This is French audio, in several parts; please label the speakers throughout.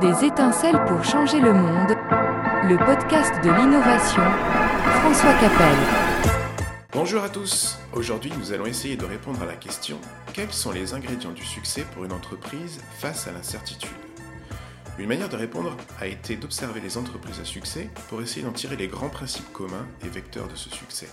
Speaker 1: Des étincelles pour changer le monde. Le podcast de l'innovation. François Capel.
Speaker 2: Bonjour à tous. Aujourd'hui, nous allons essayer de répondre à la question quels sont les ingrédients du succès pour une entreprise face à l'incertitude? Une manière de répondre a été d'observer les entreprises à succès pour essayer d'en tirer les grands principes communs et vecteurs de ce succès.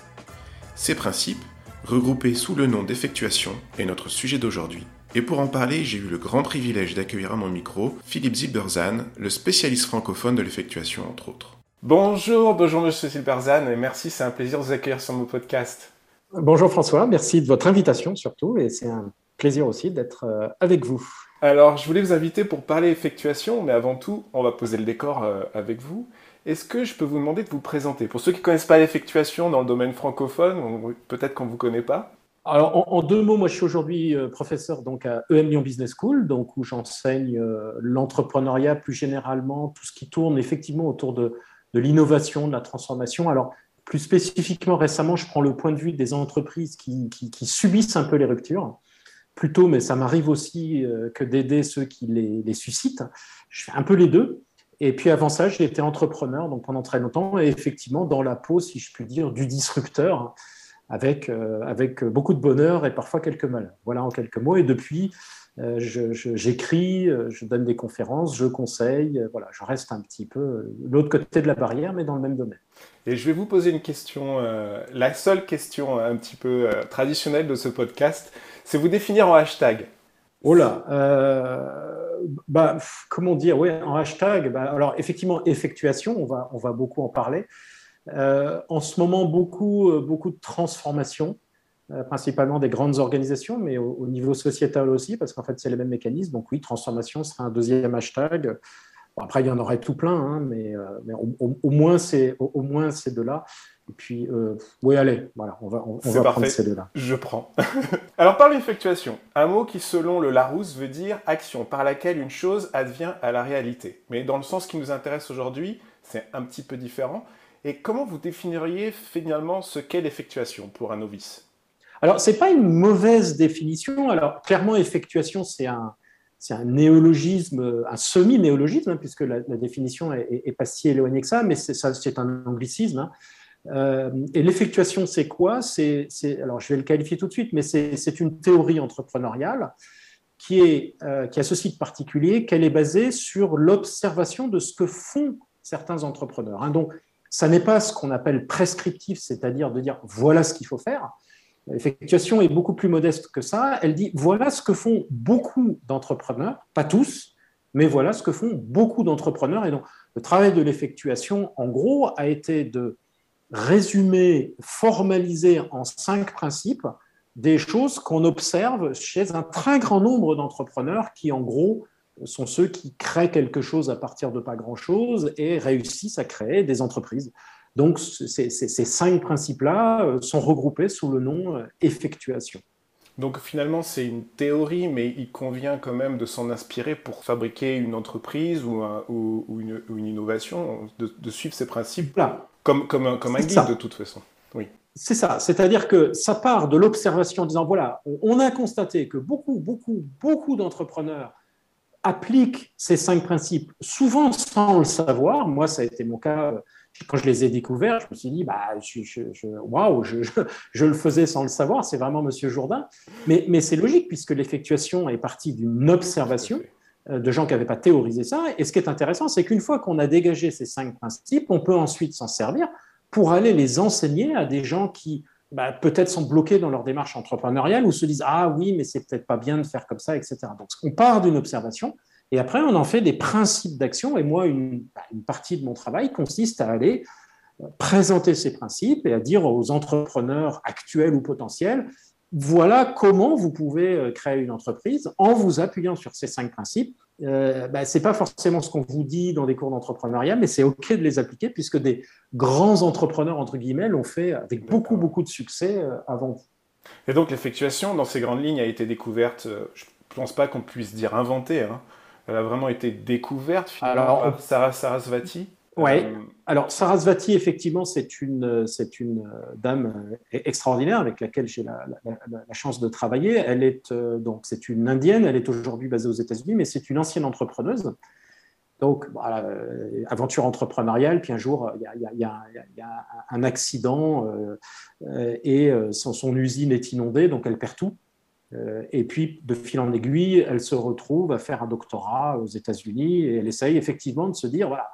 Speaker 2: Ces principes, regroupés sous le nom d'effectuation, est notre sujet d'aujourd'hui et pour en parler, j'ai eu le grand privilège d'accueillir à mon micro Philippe Zilberzan, le spécialiste francophone de l'effectuation, entre autres.
Speaker 3: Bonjour, bonjour Monsieur Zilberzan, et merci, c'est un plaisir de vous accueillir sur mon podcast.
Speaker 4: Bonjour François, merci de votre invitation surtout, et c'est un plaisir aussi d'être euh, avec vous.
Speaker 3: Alors, je voulais vous inviter pour parler effectuation, mais avant tout, on va poser le décor euh, avec vous. Est-ce que je peux vous demander de vous présenter? Pour ceux qui ne connaissent pas l'effectuation dans le domaine francophone, peut-être qu'on ne vous connaît pas,
Speaker 4: alors, en, deux mots, moi, je suis aujourd'hui euh, professeur donc à EM Lyon Business School, donc où j'enseigne euh, l'entrepreneuriat plus généralement, tout ce qui tourne effectivement autour de, l'innovation, de la transformation. Alors, plus spécifiquement, récemment, je prends le point de vue des entreprises qui, subissent un peu les ruptures, plutôt, mais ça m'arrive aussi euh, que d'aider ceux qui les, les, suscitent. Je fais un peu les deux. Et puis avant ça, j'ai été entrepreneur donc pendant très longtemps, et effectivement dans la peau, si je puis dire, du disrupteur avec, euh, avec beaucoup de bonheur et parfois quelques malheurs. Voilà en quelques mots. Et depuis, euh, j'écris, euh, je, donne des conférences, je conseille, voilà, je reste un petit peu l'autre côté de la barrière, mais dans le même domaine.
Speaker 3: Et je vais vous poser une question, la seule question un petit peu traditionnelle de ce podcast, c'est vous définir en hashtag.
Speaker 4: Oh là, bah, comment dire, oui, en hashtag, bah, alors effectivement, effectuation, on va, on va beaucoup en parler. Euh, en ce moment, beaucoup, euh, beaucoup de transformations, euh, principalement des grandes organisations, mais au, niveau sociétal aussi, parce qu'en fait, c'est les mêmes mécanismes. Donc oui, transformation sera un deuxième hashtag. après, il y en aurait tout plein, hein, mais, au, moins, c'est au, moins ces deux-là. Et puis, oui, allez, voilà, on va, on, va prendre ces deux-là.
Speaker 3: Je prends. Alors, par l'effectuation, un mot qui, selon le Larousse, veut dire action par laquelle une chose advient à la réalité. Mais dans le sens qui nous intéresse aujourd'hui, c'est un petit peu différent. Et comment vous définiriez finalement ce qu'est l'effectuation pour un novice?
Speaker 4: Alors, ce n'est pas une mauvaise définition. Alors, clairement, effectuation, c'est un, un néologisme, un semi-néologisme, hein, puisque la, définition est, pas si éloignée que ça, mais c'est, un anglicisme. Hein. Euh, et l'effectuation, c'est quoi? C'est, Alors, je vais le qualifier tout de suite, mais c'est, une théorie entrepreneuriale qui, est, euh, qui a ce site particulier, qu'elle est basée sur l'observation de ce que font certains entrepreneurs. Hein. Donc, ça n'est pas ce qu'on appelle prescriptif, c'est-à-dire de dire voilà ce qu'il faut faire. L'effectuation est beaucoup plus modeste que ça. Elle dit voilà ce que font beaucoup d'entrepreneurs, pas tous, mais voilà ce que font beaucoup d'entrepreneurs. Et donc, le travail de l'effectuation, en gros, a été de résumer, formaliser en cinq principes des choses qu'on observe chez un très grand nombre d'entrepreneurs qui, en gros, sont ceux qui créent quelque chose à partir de pas grand-chose et réussissent à créer des entreprises. Donc ces, cinq principes-là euh, sont regroupés sous le nom euh, effectuation.
Speaker 3: Donc finalement, c'est une théorie, mais il convient quand même de s'en inspirer pour fabriquer une entreprise ou, une, innovation, de, suivre ces comme, comme, un, comme un guide de toute façon. Oui.
Speaker 4: C'est ça, c'est-à-dire que ça part de l'observation en disant, voilà, on a constaté que beaucoup, beaucoup, beaucoup d'entrepreneurs appliquent ces cinq principes, souvent sans le savoir. Moi, ça a été mon cas quand je les ai découverts. Je me suis dit, bah, je, je, waouh, je, le faisais sans le savoir. C'est vraiment Monsieur Jourdain. Mais, mais c'est logique puisque l'effectuation est partie d'une observation euh, de gens qui n'avaient pas théorisé ça. Et ce qui est intéressant, c'est qu'une fois qu'on a dégagé ces cinq principes, on peut ensuite s'en servir pour aller les enseigner à des gens qui bah, peut-être sont bloqués dans leur démarche entrepreneuriale ou se disent Ah oui, mais c'est peut-être pas bien de faire comme ça, etc. Donc, on part d'une observation et après, on en fait des principes d'action. Et moi, une, bah, une, partie de mon travail consiste à aller présenter ces principes et à dire aux entrepreneurs actuels ou potentiels voilà comment vous pouvez euh, créer une entreprise en vous appuyant sur ces cinq principes. Euh, bah, ce n'est pas forcément ce qu'on vous dit dans des cours d'entrepreneuriat, mais c'est OK de les appliquer puisque des grands entrepreneurs, entre guillemets, l'ont fait avec beaucoup, beaucoup de succès euh, avant vous.
Speaker 3: Et donc l'effectuation, dans ces grandes lignes, a été découverte, je ne pense pas qu'on puisse dire inventée, hein. elle a vraiment été découverte finalement Alors, par Sarah Sarasvati?
Speaker 4: Oui. Euh, Alors, Sarasvati, effectivement, c'est une, c'est une euh, dame euh, extraordinaire avec laquelle j'ai la, chance de travailler. Elle est donc c'est une indienne. Elle est aujourd'hui basée aux États-Unis, mais c'est une ancienne entrepreneuse Donc, aventure entrepreneuriale, puis un jour, il y, a, un accident et son, usine est inondée, donc elle perd tout. et puis, de fil en aiguille, elle se retrouve à faire un doctorat aux États-Unis et elle essaye effectivement de se dire, voilà,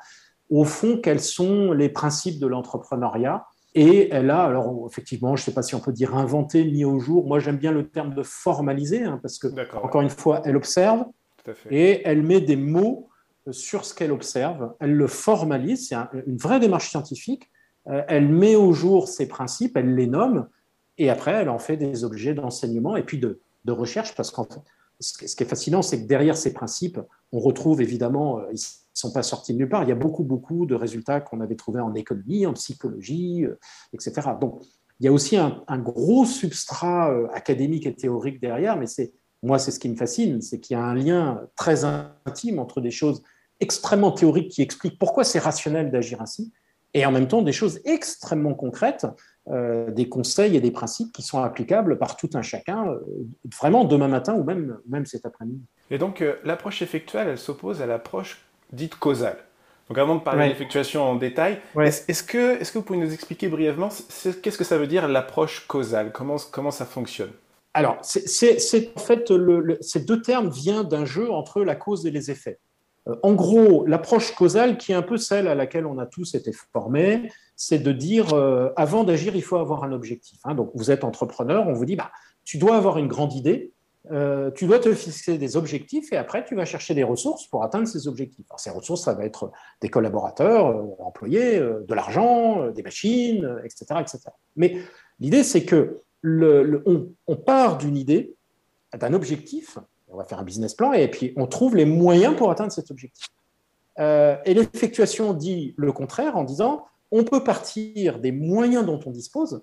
Speaker 4: au fond, quels sont les principes de l'entrepreneuriat et elle a, alors effectivement, je ne sais pas si on peut dire inventer, mis au jour. Moi, j'aime bien le terme de formaliser, hein, parce que, encore une fois, elle observe et elle met des mots sur ce qu'elle observe. Elle le formalise, c'est une vraie démarche scientifique. Euh, elle met au jour ses principes, elle les nomme, et après, elle en fait des objets d'enseignement et puis de, de recherche, parce qu'en fait, ce qui est fascinant, c'est que derrière ces principes, on retrouve évidemment, euh, ne sont pas sortis de nulle part, il y a beaucoup, beaucoup de résultats qu'on avait trouvés en économie, en psychologie, euh, etc. Donc, il y a aussi un, gros substrat euh, académique et théorique derrière, mais c'est moi, c'est ce qui me fascine, c'est qu'il y a un lien très intime entre des choses extrêmement théoriques qui expliquent pourquoi c'est rationnel d'agir ainsi, et en même temps des choses extrêmement concrètes euh, des conseils et des principes qui sont applicables par tout un chacun, vraiment demain matin ou même, même cet après-midi.
Speaker 3: Et donc l'approche effectuelle, elle s'oppose à l'approche dite causale. Donc avant de parler d'effectuation en détail, est-ce que, est que vous pouvez nous expliquer brièvement qu'est-ce que ça veut dire l'approche causale? Comment, comment ça fonctionne?
Speaker 4: Alors, c'est en fait, le, ces deux termes viennent d'un jeu entre la cause et les effets. en gros, l'approche causale, qui est un peu celle à laquelle on a tous été formés, c'est de dire, euh, avant d'agir, il faut avoir un objectif. Hein. Donc, vous êtes entrepreneur, on vous dit, bah, tu dois avoir une grande idée, euh, tu dois te fixer des objectifs et après, tu vas chercher des ressources pour atteindre ces objectifs. ces ressources, ça va être des collaborateurs, euh, employés, de l'argent, des machines, etc. etc. Mais l'idée, c'est que on, part d'une idée, d'un objectif, on va faire un business plan et puis on trouve les moyens pour atteindre cet objectif. et l'effectuation dit le contraire en disant on peut partir des moyens dont on dispose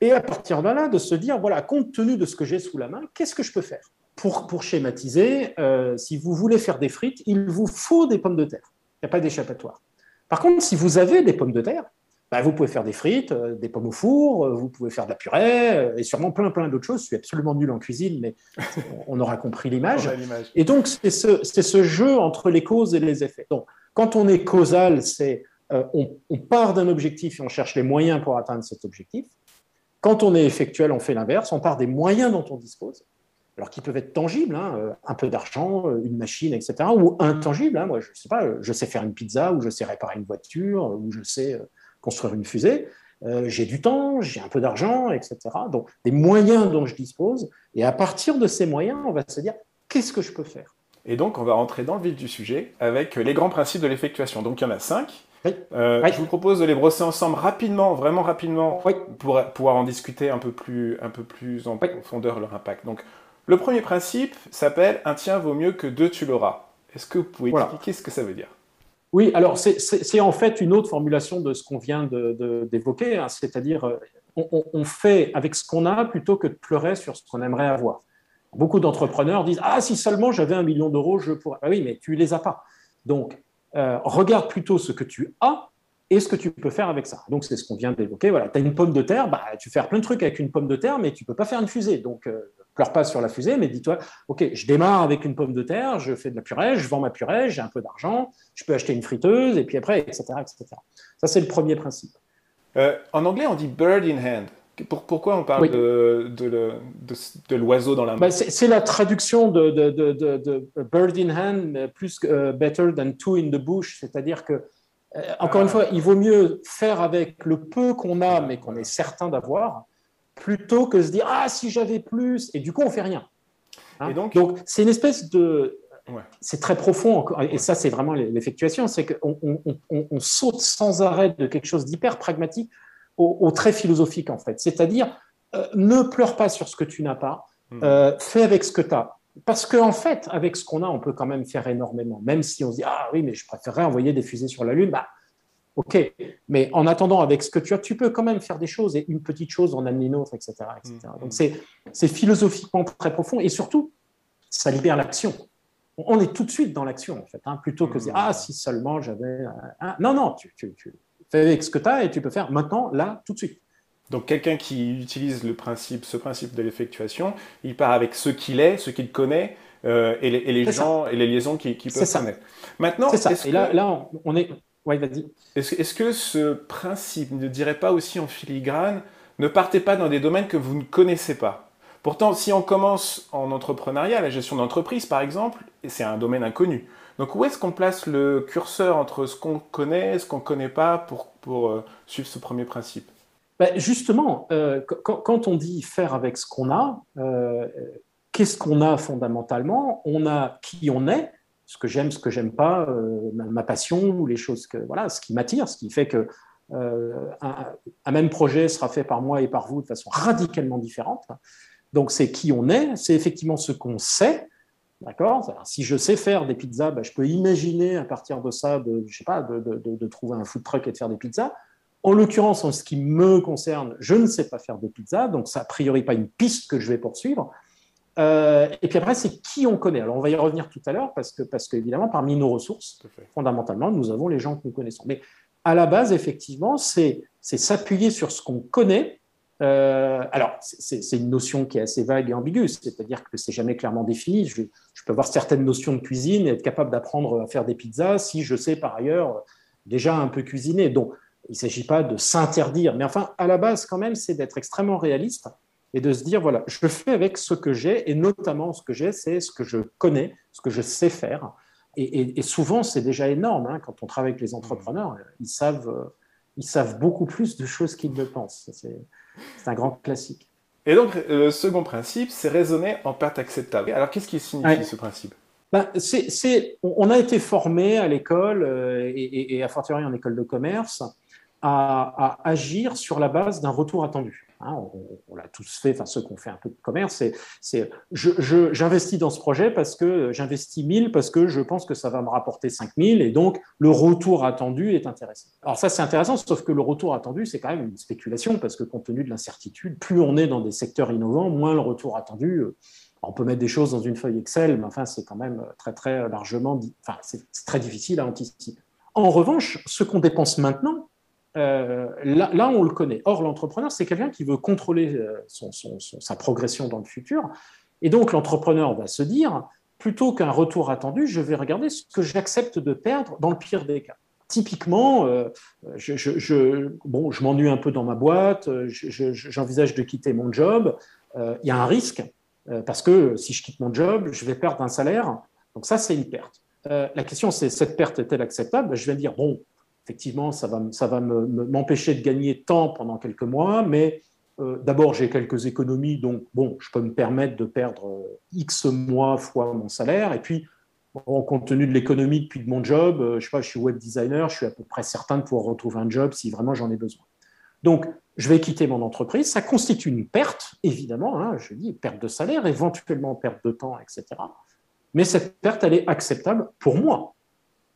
Speaker 4: et à partir de là, de se dire, voilà, compte tenu de ce que j'ai sous la main, qu'est-ce que je peux faire pour, pour schématiser, euh, si vous voulez faire des frites, il vous faut des pommes de terre. Il n'y a pas d'échappatoire. Par contre, si vous avez des pommes de terre, bah, vous pouvez faire des frites, euh, des pommes au four, euh, vous pouvez faire de la purée et sûrement plein plein d'autres choses. Je suis absolument nul en cuisine, mais on aura compris l'image. Et donc, c'est ce, ce, jeu entre les causes et les effets. Donc, quand on est causal, c'est euh, on, part d'un objectif et on cherche les moyens pour atteindre cet objectif. Quand on est effectuel, on fait l'inverse, on part des moyens dont on dispose, alors qui peuvent être tangibles, hein, euh, un peu d'argent, euh, une machine, etc., ou intangibles. Hein, moi, je sais pas, je sais faire une pizza, ou je sais réparer une voiture, ou je sais construire une fusée. j'ai du temps, j'ai un peu d'argent, etc. Donc, des moyens dont je dispose. Et à partir de ces moyens, on va se dire, qu'est-ce que je peux faire?
Speaker 3: Et donc, on va rentrer dans le vif du sujet avec les grands principes de l'effectuation. Donc, il y en a cinq. Euh, je vous propose de les brosser ensemble rapidement, vraiment rapidement, pour pouvoir en discuter un peu plus, un peu plus en profondeur leur impact. Donc, le premier principe s'appelle un tien vaut mieux que deux tu l'auras. Est-ce que vous pouvez expliquer ce que ça veut dire?
Speaker 4: Oui, alors c'est en fait une autre formulation de ce qu'on vient d'évoquer, hein. c'est-à-dire euh, on, fait avec ce qu'on a plutôt que de pleurer sur ce qu'on aimerait avoir. Beaucoup d'entrepreneurs disent Ah, si seulement j'avais un million d'euros, je pourrais. Ah oui, mais tu les as pas. Donc, euh, regarde plutôt ce que tu as et ce que tu peux faire avec ça. Donc, c'est ce qu'on vient d'évoquer. Voilà, tu as une pomme de terre, bah, tu fais plein de trucs avec une pomme de terre, mais tu peux pas faire une fusée. Donc, euh, pleure pas sur la fusée, mais dis-toi, OK, je démarre avec une pomme de terre, je fais de la purée, je vends ma purée, j'ai un peu d'argent, je peux acheter une friteuse, et puis après, etc. etc. Ça, c'est le premier principe.
Speaker 3: Euh, en anglais, on dit bird in hand pourquoi on parle de, de, l'oiseau dans la main
Speaker 4: bah, C'est la traduction de, de, bird in hand plus euh, better than two in the bush, c'est-à-dire que, euh, encore une ah. fois, il vaut mieux faire avec le peu qu'on a, mais qu'on est certain d'avoir, plutôt que se dire ah si j'avais plus, et du coup on fait rien. Hein? donc, c'est une espèce de C'est très profond, et ça c'est vraiment l'effectuation, c'est qu'on on, saute sans arrêt de quelque chose d'hyper pragmatique au, très philosophique, en fait. C'est-à-dire, euh, ne pleure pas sur ce que tu n'as pas, hmm. euh, fais avec ce que tu as. Parce qu'en en fait, avec ce qu'on a, on peut quand même faire énormément. Même si on se dit, ah oui, mais je préférerais envoyer des fusées sur la Lune, bah, ok. Mais en attendant, avec ce que tu as, tu peux quand même faire des choses et une petite chose en amener une autre, etc. etc. Hmm. Donc c'est philosophiquement très profond et surtout, ça libère l'action. On est tout de suite dans l'action, en fait, hein, plutôt que de dire, hmm. ah, si seulement j'avais. Non, non, tu, tu, tu fais avec ce que tu as et tu peux faire maintenant, là, tout de suite.
Speaker 3: Donc quelqu'un qui utilise le principe, ce principe de l'effectuation, il part avec ce qu'il est, ce qu'il connaît, et, les, gens et les liaisons qui, peuvent se naître.
Speaker 4: Maintenant, c'est ça. Et là, là, on est. Ouais, vas-y.
Speaker 3: Est-ce que ce principe ne dirait pas aussi en filigrane, ne partez pas dans des domaines que vous ne connaissez pas? Pourtant, si on commence en entrepreneuriat, la gestion d'entreprise par exemple, c'est un domaine inconnu. Donc où est-ce qu'on place le curseur entre ce qu'on connaît et ce qu'on ne connaît pas pour, pour euh, suivre ce premier principe?
Speaker 4: Ben Justement, euh, quand, on dit faire avec ce qu'on a, euh, qu'est-ce qu'on a fondamentalement? On a qui on est, ce que j'aime, ce que j'aime pas, ma, passion les choses que voilà, ce qui m'attire, ce qui fait que un, un, même projet sera fait par moi et par vous de façon radicalement différente. Donc c'est qui on est, c'est effectivement ce qu'on sait, D'accord? Si je sais faire des pizzas, ben, je peux imaginer à partir de ça, de, je sais pas, de, de, trouver un food truck et de faire des pizzas. En l'occurrence, en ce qui me concerne, je ne sais pas faire des pizzas, donc ça a priori pas une piste que je vais poursuivre. Euh, et puis après, c'est qui on connaît? Alors on va y revenir tout à l'heure parce que, parce qu'évidemment, parmi nos ressources, fondamentalement, nous avons les gens que nous connaissons. Mais à la base, effectivement, c'est s'appuyer sur ce qu'on connaît euh, alors, c'est une notion qui est assez vague et ambiguë, c'est-à-dire que c'est jamais clairement défini. Je, peux avoir certaines notions de cuisine et être capable d'apprendre à faire des pizzas si je sais par ailleurs déjà un peu cuisiner. Donc, il ne s'agit pas de s'interdire, mais enfin, à la base, quand même, c'est d'être extrêmement réaliste et de se dire voilà, je fais avec ce que j'ai, et notamment ce que j'ai, c'est ce que je connais, ce que je sais faire. Et, souvent, c'est déjà énorme. Hein, quand on travaille avec les entrepreneurs, ils savent, ils savent beaucoup plus de choses qu'ils ne pensent. C'est un grand classique.
Speaker 3: Et donc, euh, le second principe, c'est raisonner en perte acceptable. Alors, qu'est-ce qui signifie ce principe?
Speaker 4: Ben, on a été formé à l'école euh, et, à fortiori en école de commerce à, agir sur la base d'un retour attendu. Hein, on, l'a tous fait, enfin ceux qui ont fait un peu de commerce, c'est j'investis dans ce projet parce que j'investis 1000 parce que je pense que ça va me rapporter 5000 et donc le retour attendu est intéressant. Alors ça c'est intéressant, sauf que le retour attendu c'est quand même une spéculation parce que compte tenu de l'incertitude, plus on est dans des secteurs innovants, moins le retour attendu. Euh, on peut mettre des choses dans une feuille Excel, mais enfin c'est quand même très très largement, enfin c'est très difficile à anticiper. En revanche, ce qu'on dépense maintenant, euh, là, on le connaît. Or, l'entrepreneur, c'est quelqu'un qui veut contrôler euh, sa progression dans le futur. Et donc, l'entrepreneur va se dire, plutôt qu'un retour attendu, je vais regarder ce que j'accepte de perdre dans le pire des cas. Typiquement, euh, je, bon, je m'ennuie un peu dans ma boîte, j'envisage de quitter mon job. Il y a un risque, parce que si je quitte mon job, je vais perdre un salaire. Donc ça, c'est une perte. la question, c'est cette perte est-elle acceptable? Je vais dire, bon, effectivement, ça va, m'empêcher de gagner tant pendant quelques mois, mais euh, d'abord, j'ai quelques économies, donc bon, je peux me permettre de perdre euh, X mois fois mon salaire. Et puis, bon, compte tenu de l'économie depuis de mon job, euh, je sais pas, je suis web designer, je suis à peu près certain de pouvoir retrouver un job si vraiment j'en ai besoin. Donc, je vais quitter mon entreprise. Ça constitue une perte, évidemment, hein, je dis perte de salaire, éventuellement perte de temps, etc. Mais cette perte, elle est acceptable pour moi.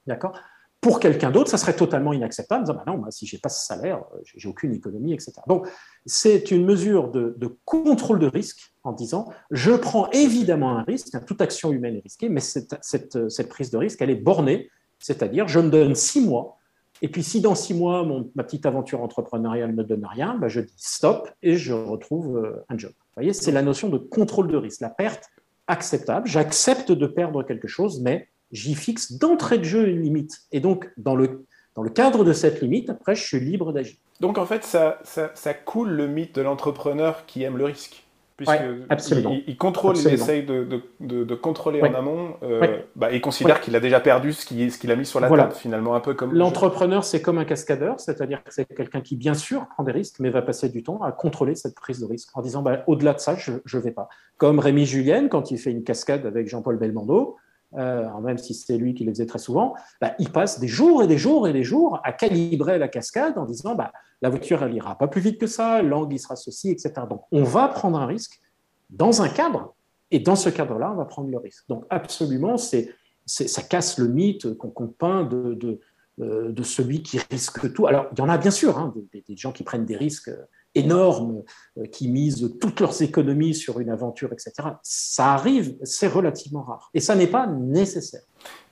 Speaker 4: D'accord? Pour quelqu'un d'autre, ça serait totalement inacceptable. bah non, si je n'ai pas ce salaire, euh, j'ai aucune économie, etc. Donc, c'est une mesure de, contrôle de risque en disant, je prends évidemment un risque, toute action humaine est risquée, mais cette, cette, prise de risque, elle est bornée, c'est-à-dire, je me donne six mois, et puis si dans six mois, mon, ma petite aventure entrepreneuriale ne me donne rien, bah, je dis stop et je retrouve euh, un job. Vous voyez, c'est la notion de contrôle de risque, la perte acceptable. J'accepte de perdre quelque chose, mais j'y fixe d'entrée de jeu une limite. Et donc, dans le, dans le cadre de cette limite, après, je suis libre d'agir.
Speaker 3: Donc, en fait, ça, ça, coule le mythe de l'entrepreneur qui aime le risque. Puisque il, contrôle, il essaye de, de, de contrôler en amont. Euh, bah, il considère qu'il a déjà perdu ce qu'il ce a mis sur la table, finalement, un peu comme.
Speaker 4: L'entrepreneur, c'est comme un cascadeur, c'est-à-dire que c'est quelqu'un qui, bien sûr, prend des risques, mais va passer du temps à contrôler cette prise de risque en disant bah, au-delà de ça, je ne vais pas. Comme Rémi Julien, quand il fait une cascade avec Jean-Paul Belmondo, euh, même si c'est lui qui le faisait très souvent, bah, il passe des jours et des jours et des jours à calibrer la cascade en disant bah, la voiture, elle ira pas plus vite que ça, l'angle, sera ceci, etc. Donc, on va prendre un risque dans un cadre, et dans ce cadre-là, on va prendre le risque. Donc, absolument, c'est, ça casse le mythe qu'on, peint euh, de, celui qui risque tout. Alors, il y en a bien sûr, hein, des, des, gens qui prennent des risques énormes euh, qui misent toutes leurs économies sur une aventure, etc. Ça arrive, c'est relativement rare. Et ça n'est pas nécessaire.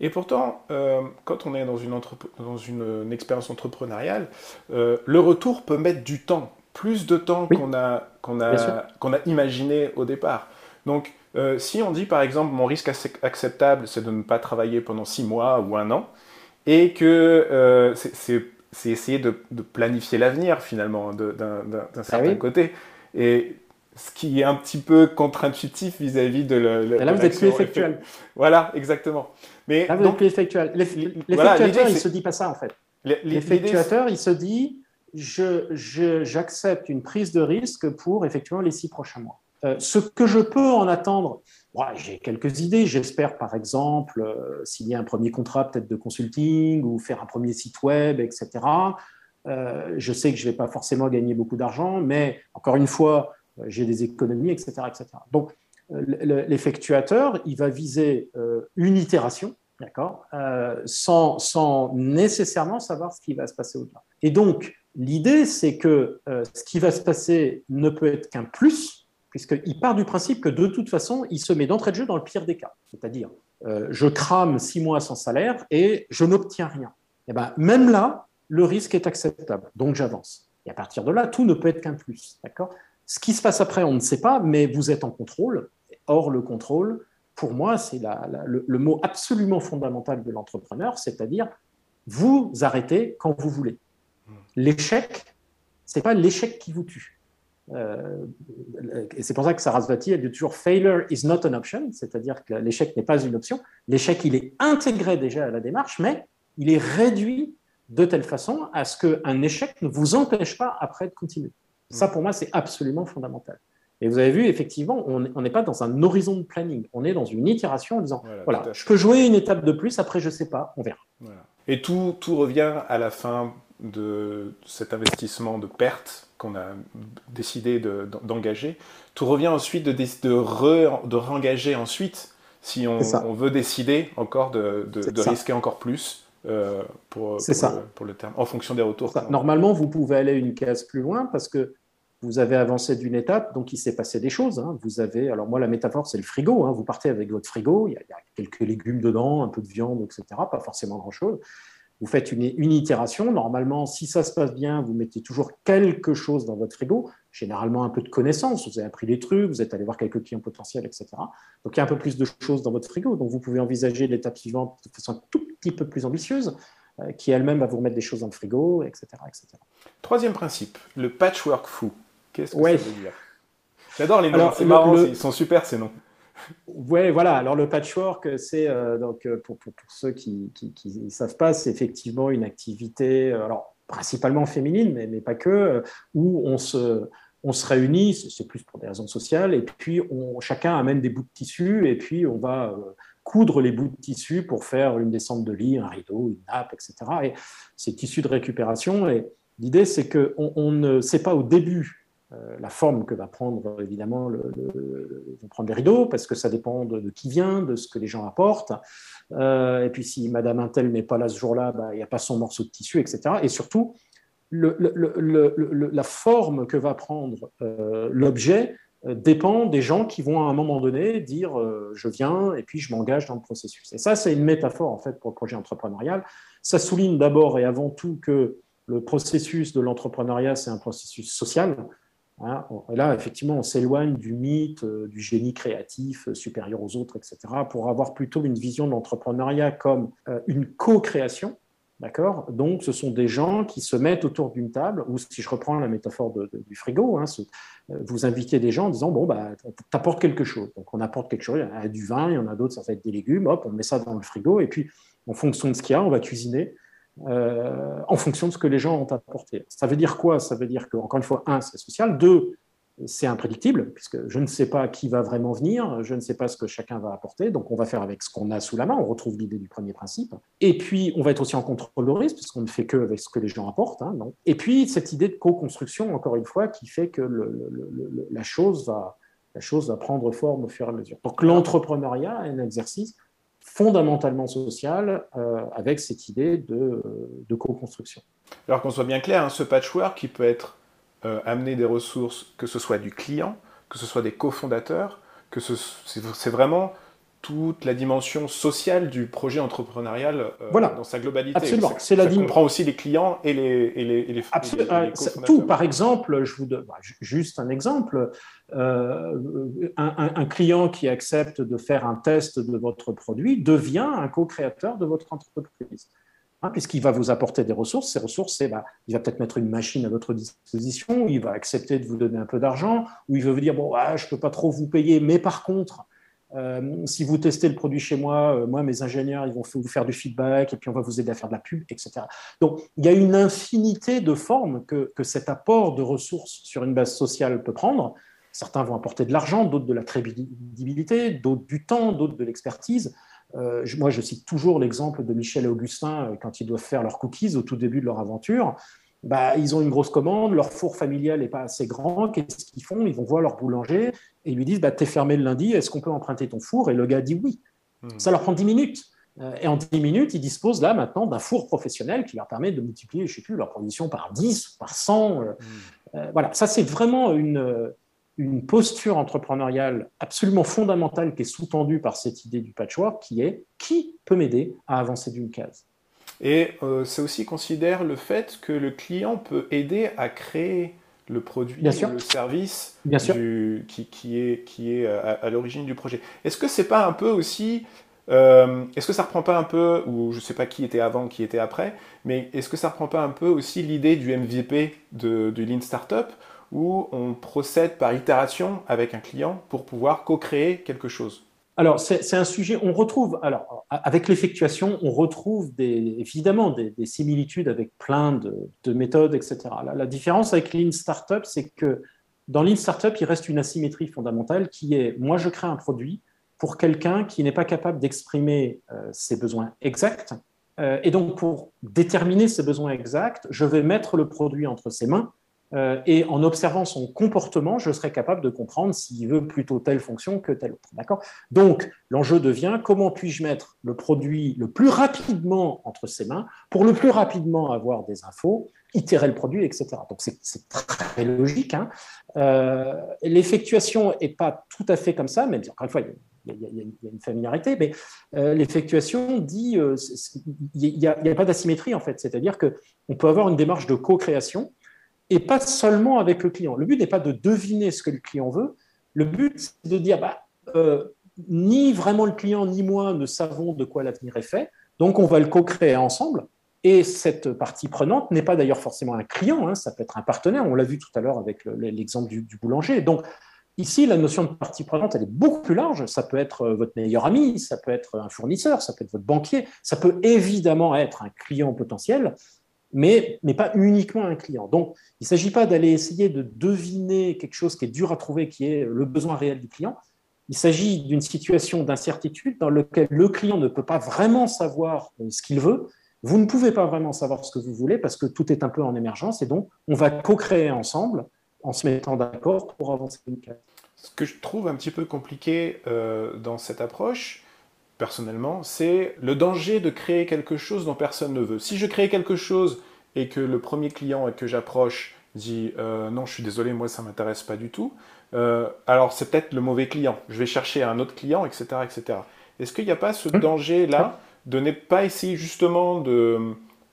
Speaker 3: Et pourtant, euh, quand on est dans une, dans une, expérience entrepreneuriale, euh, le retour peut mettre du temps, plus de temps qu'on a, imaginé au départ. Donc, Euh, si on dit par exemple mon risque acceptable c'est de ne pas travailler pendant six mois ou un an, et que euh, c'est essayer de, planifier l'avenir finalement d'un ah certain côté. Et ce qui est un petit peu contre-intuitif vis-à-vis de la.
Speaker 4: là, vous êtes plus effectuel.
Speaker 3: Voilà, exactement.
Speaker 4: Mais là, vous êtes plus effectuel. L'effectuateur, il ne se dit pas ça en fait. L'effectuateur, il se dit j'accepte une prise de risque pour effectivement les six prochains mois. Euh, ce que je peux en attendre, j'ai quelques idées. J'espère, par exemple, euh, signer un premier contrat peut-être de consulting ou faire un premier site web, etc. Euh, je sais que je ne vais pas forcément gagner beaucoup d'argent, mais encore une fois, j'ai des économies, etc. etc. Donc, l'effectuateur, il va viser une itération, d'accord, sans, nécessairement savoir ce qui va se passer au-delà. Et donc, l'idée, c'est que ce qui va se passer ne peut être qu'un plus, puisqu'il part du principe que de toute façon, il se met d'entrée de jeu dans le pire des cas. C'est-à-dire, euh, je crame six mois sans salaire et je n'obtiens rien. Et eh ben, même là, le risque est acceptable, donc j'avance. Et à partir de là, tout ne peut être qu'un plus. D'accord? Ce qui se passe après, on ne sait pas, mais vous êtes en contrôle. Or, le contrôle, pour moi, c'est le, le, mot absolument fondamental de l'entrepreneur, c'est-à-dire vous arrêtez quand vous voulez. Mmh. L'échec, ce n'est pas l'échec qui vous tue et c'est pour ça que Sarasvati, elle dit toujours failure is not an option, c'est-à-dire que l'échec n'est pas une option. L'échec, il est intégré déjà à la démarche, mais il est réduit de telle façon à ce qu'un échec ne vous empêche pas après de continuer. Ça, pour moi, c'est absolument fondamental. Et vous avez vu, effectivement, on n'est pas dans un horizon de planning, on est dans une itération en disant, voilà, je peux jouer une étape de plus, après je ne sais pas, on verra.
Speaker 3: Et tout, tout revient à la fin de cet investissement de perte qu'on a décidé d'engager, tout revient ensuite de, de, re, de réengager ensuite si on, veut décider encore de, de risquer encore plus euh, pour, pour, Le, pour, le, terme, en fonction des retours.
Speaker 4: Normalement, vous pouvez aller une case plus loin parce que vous avez avancé d'une étape, donc il s'est passé des choses. Hein. Vous avez, alors moi la métaphore c'est le frigo. Hein. Vous partez avec votre frigo, il y, a, il y, a, quelques légumes dedans, un peu de viande, etc. Pas forcément grand chose. Vous faites une, itération. Normalement, si ça se passe bien, vous mettez toujours quelque chose dans votre frigo, généralement un peu de connaissances. Vous avez appris des trucs, vous êtes allé voir quelques clients potentiels, etc. Donc, il y a un peu plus de choses dans votre frigo. Donc, vous pouvez envisager l'étape suivante de façon un tout petit peu plus ambitieuse, euh, qui elle-même va vous remettre des choses dans le frigo, etc. etc.
Speaker 3: Troisième principe, le patchwork fou. Qu'est-ce que ça veut dire? J'adore les noms, c'est marrant, ils sont super ces noms.
Speaker 4: Oui, voilà. Alors le patchwork, c'est euh, donc euh, pour, pour, ceux qui ne savent pas, c'est effectivement une activité, euh, alors principalement féminine, mais, mais pas que, où on se, on se réunit, c'est plus pour des raisons sociales, et puis on, chacun amène des bouts de tissu, et puis on va coudre les bouts de tissu pour faire une descente de lit, un rideau, une nappe, etc. Et c'est tissu de récupération. Et l'idée, c'est qu'on on ne sait pas au début la forme que va prendre évidemment le, vont prendre les rideaux, parce que ça dépend de, qui vient, de ce que les gens apportent. Euh, et puis si Madame Intel n'est pas là ce jour-là, bah, il n'y a pas son morceau de tissu, etc. Et surtout, la forme que va prendre euh, l'objet dépend des gens qui vont à un moment donné dire je viens et puis je m'engage dans le processus. Et ça, c'est une métaphore en fait pour le projet entrepreneurial. Ça souligne d'abord et avant tout que le processus de l'entrepreneuriat, c'est un processus social. Hein, là, effectivement, on s'éloigne du mythe, euh, du génie créatif euh, supérieur aux autres, etc., pour avoir plutôt une vision de l'entrepreneuriat comme euh, une co-création. D'accord? Donc, ce sont des gens qui se mettent autour d'une table, ou si je reprends la métaphore du frigo, hein, vous invitez des gens en disant Bon, bah, t'apportes quelque chose. Donc, on apporte quelque chose, il y a du vin, il y en a d'autres, ça va être des légumes, hop, on met ça dans le frigo, et puis, en fonction de ce qu'il y a, on va cuisiner euh, en fonction de ce que les gens ont apporté. Ça veut dire quoi? Ça veut dire que, encore une fois, un, c'est social. Deux, c'est imprédictible, puisque je ne sais pas qui va vraiment venir, je ne sais pas ce que chacun va apporter, donc on va faire avec ce qu'on a sous la main, on retrouve l'idée du premier principe. Et puis, on va être aussi en contrôle de risque, puisqu'on ne fait que avec ce que les gens apportent. Hein, Et puis, cette idée de co-construction, encore une fois, qui fait que la chose va prendre forme au fur et à mesure. Donc, l'entrepreneuriat est un exercice fondamentalement social euh, avec cette idée de, de co-construction.
Speaker 3: Alors qu'on soit bien clair, hein, ce patchwork qui peut être euh, amené des ressources, que ce soit du client, que ce soit des cofondateurs, que c'est vraiment toute la dimension sociale du projet entrepreneurial euh, dans sa globalité.
Speaker 4: Absolument.
Speaker 3: C'est la ça comprend aussi les clients et les, et les, et les,
Speaker 4: euh, Tout, par exemple, je vous donne bah, juste un exemple. Euh, un, client qui accepte de faire un test de votre produit devient un co-créateur de votre entreprise. Hein, puisqu'il va vous apporter des ressources? Ces ressources, bah, il va peut-être mettre une machine à votre disposition, il va accepter de vous donner un peu d'argent, ou il va vous dire, bon, je ne peux pas trop vous payer, mais par contre, euh, si vous testez le produit chez moi, euh, moi, mes ingénieurs, ils vont vous faire du feedback et puis on va vous aider à faire de la pub, etc. Donc, il y a une infinité de formes que, cet apport de ressources sur une base sociale peut prendre. Certains vont apporter de l'argent, d'autres de la crédibilité, d'autres du temps, d'autres de l'expertise. Euh, moi, je cite toujours l'exemple de Michel et Augustin quand ils doivent faire leurs cookies au tout début de leur aventure. Bah, ils ont une grosse commande, leur four familial n'est pas assez grand, qu'est-ce qu'ils font? Ils vont voir leur boulanger et ils lui disent bah, T'es fermé le lundi, est-ce qu'on peut emprunter ton four? Et le gars dit oui. Hmm. Ça leur prend 10 minutes. Euh, et en 10 minutes, ils disposent là maintenant d'un four professionnel qui leur permet de multiplier, je sais plus, leur production par 10, par 100. Euh, hmm. euh, voilà, ça c'est vraiment une, une posture entrepreneuriale absolument fondamentale qui est sous-tendue par cette idée du patchwork qui est qui peut m'aider à avancer d'une case?
Speaker 3: Et euh, c'est aussi considère le fait que le client peut aider à créer le produit, le service Qui, qui, est, qui est euh, à, l'origine du projet. Est-ce que c'est pas un peu aussi euh, est-ce que ça reprend pas un peu, ou je ne sais pas qui était avant, qui était après, mais est-ce que ça reprend pas un peu aussi l'idée du MVP de, du Lean Startup, où on procède par itération avec un client pour pouvoir co-créer quelque chose
Speaker 4: alors, c'est un sujet, on retrouve, alors, avec l'effectuation, on retrouve évidemment des, similitudes avec plein de, méthodes, etc. La, différence avec Lean Startup, c'est que dans Lean Startup, il reste une asymétrie fondamentale qui est, moi, je crée un produit pour quelqu'un qui n'est pas capable d'exprimer euh, ses besoins exacts. Euh, et donc, pour déterminer ses besoins exacts, je vais mettre le produit entre ses mains euh, et en observant son comportement, je serai capable de comprendre s'il veut plutôt telle fonction que telle autre. D'accord? Donc, l'enjeu devient comment puis-je mettre le produit le plus rapidement entre ses mains pour le plus rapidement avoir des infos, itérer le produit, etc. Donc, c'est très logique. Hein. Euh, l'effectuation n'est pas tout à fait comme ça, mais encore une fois, il y, a, une familiarité, mais euh, l'effectuation dit il n'y a, a, pas d'asymétrie en fait, c'est-à-dire qu'on peut avoir une démarche de co-création et pas seulement avec le client. Le but n'est pas de deviner ce que le client veut, le but c'est de dire bah, euh, ni vraiment le client ni moi ne savons de quoi l'avenir est fait, donc on va le co-créer ensemble. Et cette partie prenante n'est pas d'ailleurs forcément un client, hein, ça peut être un partenaire, on l'a vu tout à l'heure avec l'exemple du, du, boulanger. Donc ici, la notion de partie prenante, elle est beaucoup plus large. Ça peut être euh, votre meilleur ami, ça peut être un fournisseur, ça peut être votre banquier, ça peut évidemment être un client potentiel mais, pas uniquement un client. Donc, il ne s'agit pas d'aller essayer de deviner quelque chose qui est dur à trouver, qui est le besoin réel du client. Il s'agit d'une situation d'incertitude dans laquelle le client ne peut pas vraiment savoir ce qu'il veut. Vous ne pouvez pas vraiment savoir ce que vous voulez parce que tout est un peu en émergence et donc on va co-créer ensemble en se mettant d'accord pour avancer une case.
Speaker 3: Ce que je trouve un petit peu compliqué euh, dans cette approche, personnellement, c'est le danger de créer quelque chose dont personne ne veut. Si je crée quelque chose et que le premier client que j'approche dit euh, non, je suis désolé, moi ça m'intéresse pas du tout, euh, alors c'est peut-être le mauvais client. Je vais chercher un autre client, etc., etc. Est-ce qu'il n'y a pas ce hum. danger-là de ne pas essayer justement de,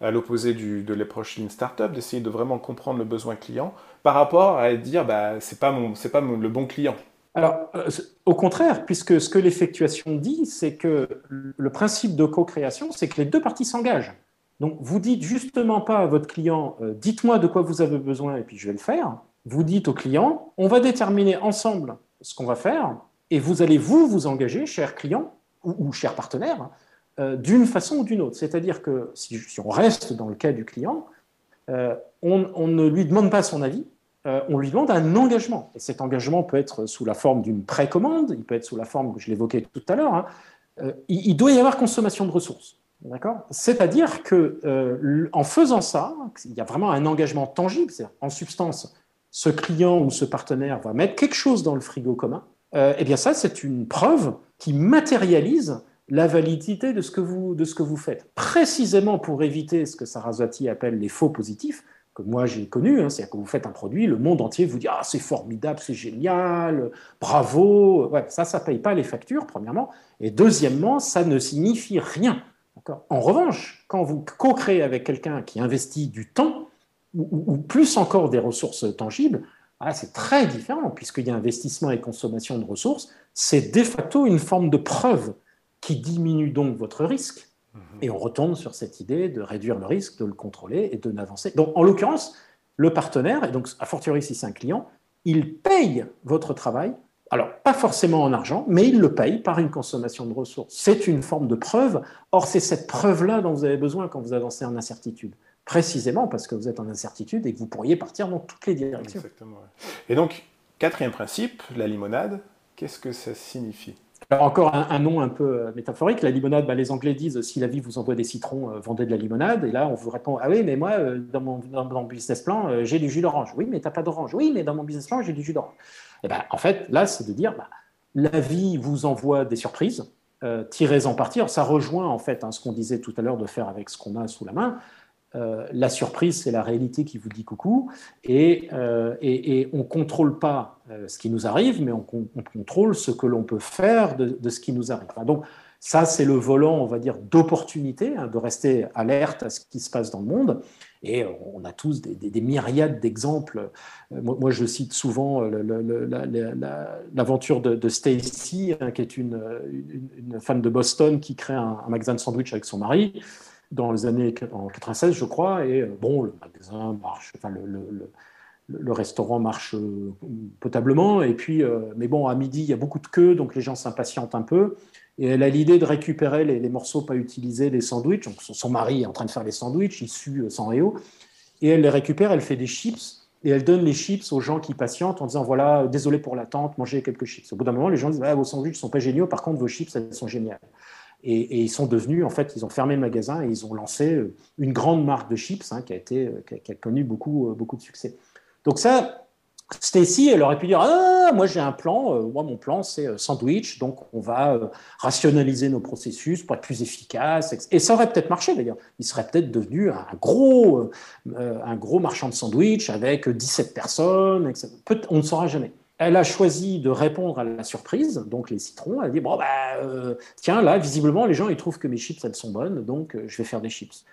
Speaker 3: à l'opposé de l'approche Lean Startup, d'essayer de vraiment comprendre le besoin client par rapport à dire bah c'est pas mon, c'est pas le bon client?
Speaker 4: Alors, euh, au contraire, puisque ce que l'effectuation dit, c'est que le principe de co-création, c'est que les deux parties s'engagent. Donc, vous dites justement pas à votre client, euh, dites-moi de quoi vous avez besoin et puis je vais le faire. Vous dites au client, on va déterminer ensemble ce qu'on va faire et vous allez vous vous engager, cher client ou, cher partenaire, euh, d'une façon ou d'une autre. C'est-à-dire que si, on reste dans le cas du client, on ne lui demande pas son avis, on lui demande un engagement. Et cet engagement peut être sous la forme d'une précommande, il peut être sous la forme, je l'évoquais tout à l'heure, hein. euh, il, doit y avoir consommation de ressources. C'est-à-dire que euh, en faisant ça, il y a vraiment un engagement tangible. En substance, ce client ou ce partenaire va mettre quelque chose dans le frigo commun. eh bien, ça, c'est une preuve qui matérialise la validité de ce que vous, de ce que vous faites. Précisément pour éviter ce que Saraswati appelle les faux positifs, que moi j'ai connu, hein, c'est-à-dire que vous faites un produit, le monde entier vous dit ah c'est formidable, c'est génial, bravo. Ouais, ça, ça paye pas les factures premièrement, et deuxièmement, ça ne signifie rien. En revanche, quand vous co-créez avec quelqu'un qui investit du temps ou, plus encore des ressources tangibles, ah, c'est très différent puisqu'il y a investissement et consommation de ressources. C'est de facto une forme de preuve qui diminue donc votre risque. Mhm. Et on retourne sur cette idée de réduire le risque, de le contrôler et de n'avancer. Donc, en l'occurrence, le partenaire, et donc a fortiori si c'est un client, il paye votre travail. Alors, pas forcément en argent, mais il le paye par une consommation de ressources. C'est une forme de preuve. Or, c'est cette preuve-là dont vous avez besoin quand vous avancez en incertitude précisément parce que vous êtes en incertitude et que vous pourriez partir dans toutes les directions.
Speaker 3: Exactement. Et donc, quatrième principe, la limonade, qu'est-ce que ça signifie?
Speaker 4: Alors encore un, nom un peu euh, métaphorique, la limonade, bah, les Anglais disent si la vie vous envoie des citrons, euh, vendez de la limonade. Et là, on vous répond ah oui, mais moi, euh, dans, mon, business plan, j'ai du jus d'orange. Oui, mais tu n'as pas d'orange. Oui, mais dans mon business plan, j'ai du jus d'orange. Et eh ben, en fait, là, c'est de dire bah, la vie vous envoie des surprises, tirez-en partir. ça rejoint en fait hein, ce qu'on disait tout à l'heure de faire avec ce qu'on a sous la main. Euh, la surprise, c'est la réalité qui vous dit coucou, et, euh, on ne contrôle pas euh, ce qui nous arrive, mais on, contrôle ce que l'on peut faire de, ce qui nous arrive. Donc ça, c'est le volant, on va dire, d'opportunité, hein, de rester alerte à ce qui se passe dans le monde. Et on a tous des, myriades d'exemples. Moi, je cite souvent l'aventure de, Stacy, hein, qui est une, femme de Boston qui crée un, un magasin de sandwich avec son mari dans les années en 96, je crois, et euh, bon, le magasin marche, enfin, le, restaurant marche euh, potablement, et puis, euh, mais bon, à midi, il y a beaucoup de queues, donc les gens s'impatientent un peu, et elle a l'idée de récupérer les, morceaux pas utilisés des sandwichs, donc son, mari est en train de faire les sandwichs, il sue sans réo, et elle les récupère, elle fait des chips, et elle donne les chips aux gens qui patientent en disant voilà, désolé pour l'attente, mangez quelques chips. Au bout d'un moment, les gens disent vos sandwichs ne sont pas géniaux, par contre, vos chips, elles sont géniales. Et, ils sont devenus, en fait, ils ont fermé le magasin et ils ont lancé euh, une grande marque de chips hein, qui, a été, euh, qui, a, connu beaucoup, euh, beaucoup de succès. Donc ça, Stacy, elle aurait pu dire Ah, moi j'ai un plan, moi mon plan c'est sandwich, donc on va rationaliser nos processus pour être plus efficace. Et ça aurait peut-être marché d'ailleurs. Il serait peut-être devenu un gros, un gros marchand de sandwich avec 17 personnes. on ne saura jamais elle a choisi de répondre à la surprise, donc les citrons. Elle a dit bon bah euh, tiens là visiblement les gens ils trouvent que mes chips elles sont bonnes, donc euh, je vais faire des chips.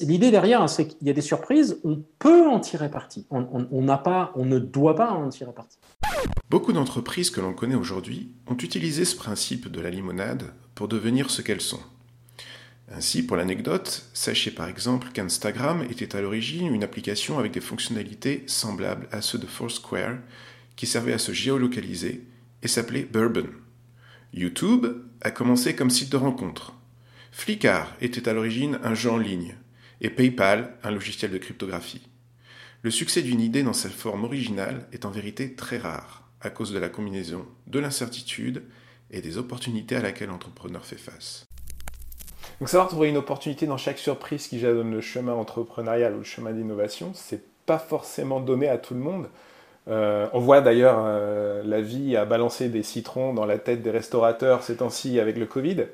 Speaker 4: L'idée derrière, hein, c'est qu'il y a des surprises, on peut en tirer parti. On n'a pas, on ne doit pas en tirer parti.
Speaker 2: Beaucoup d'entreprises que l'on connaît aujourd'hui ont utilisé ce principe de la limonade pour devenir ce qu'elles sont. Ainsi, pour l'anecdote, sachez par exemple qu'Instagram était à l'origine une application avec des fonctionnalités semblables à ceux de Foursquare, qui servait à se géolocaliser et s'appelait Bourbon. YouTube a commencé comme site de rencontre. Flickr était à l'origine un jeu en ligne et PayPal un logiciel de cryptographie. Le succès d'une idée dans sa forme originale est en vérité très rare à cause de la combinaison de l'incertitude et des opportunités à laquelle l'entrepreneur fait face.
Speaker 3: Donc savoir trouver une opportunité dans chaque surprise qui jalonne le chemin entrepreneurial ou le chemin d'innovation, c'est pas forcément donné à tout le monde. Euh, on voit d'ailleurs euh, la vie à balancer des citrons dans la tête des restaurateurs ces temps-ci avec le Covid.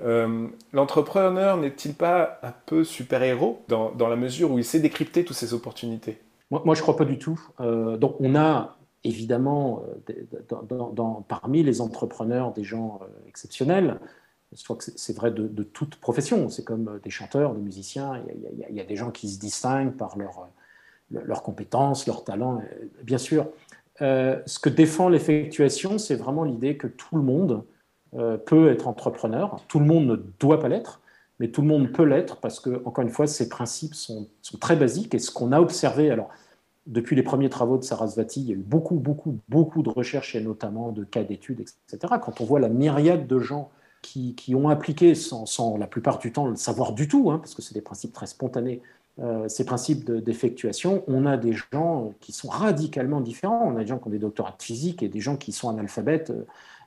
Speaker 3: Euh, l'entrepreneur n'est-il pas un peu super-héros dans, la mesure où il sait décrypter toutes ces opportunités?
Speaker 4: Moi, moi, je ne crois pas du tout. donc, on a évidemment parmi les entrepreneurs des gens exceptionnels. Je crois que c'est vrai de, toute profession. C'est comme des chanteurs, des musiciens. Il y, a, des gens qui se distinguent par leur leurs compétences, leurs talents, euh, bien sûr. Euh, ce que défend l'effectuation, c'est vraiment l'idée que tout le monde euh, peut être entrepreneur. Tout le monde ne doit pas l'être, mais tout le monde peut l'être parce que, encore une fois, ces principes sont, très basiques. Et ce qu'on a observé, alors, depuis les premiers travaux de Sarasvati, il y a eu beaucoup, beaucoup, beaucoup de recherches et notamment de cas d'études, etc. Quand on voit la myriade de gens qui, ont appliqué, sans, la plupart du temps le savoir du tout, hein, parce que c'est des principes très spontanés, euh, ces principes d'effectuation, on a des gens qui sont radicalement différents. On a des gens qui ont des doctorats de physique et des gens qui sont analphabètes.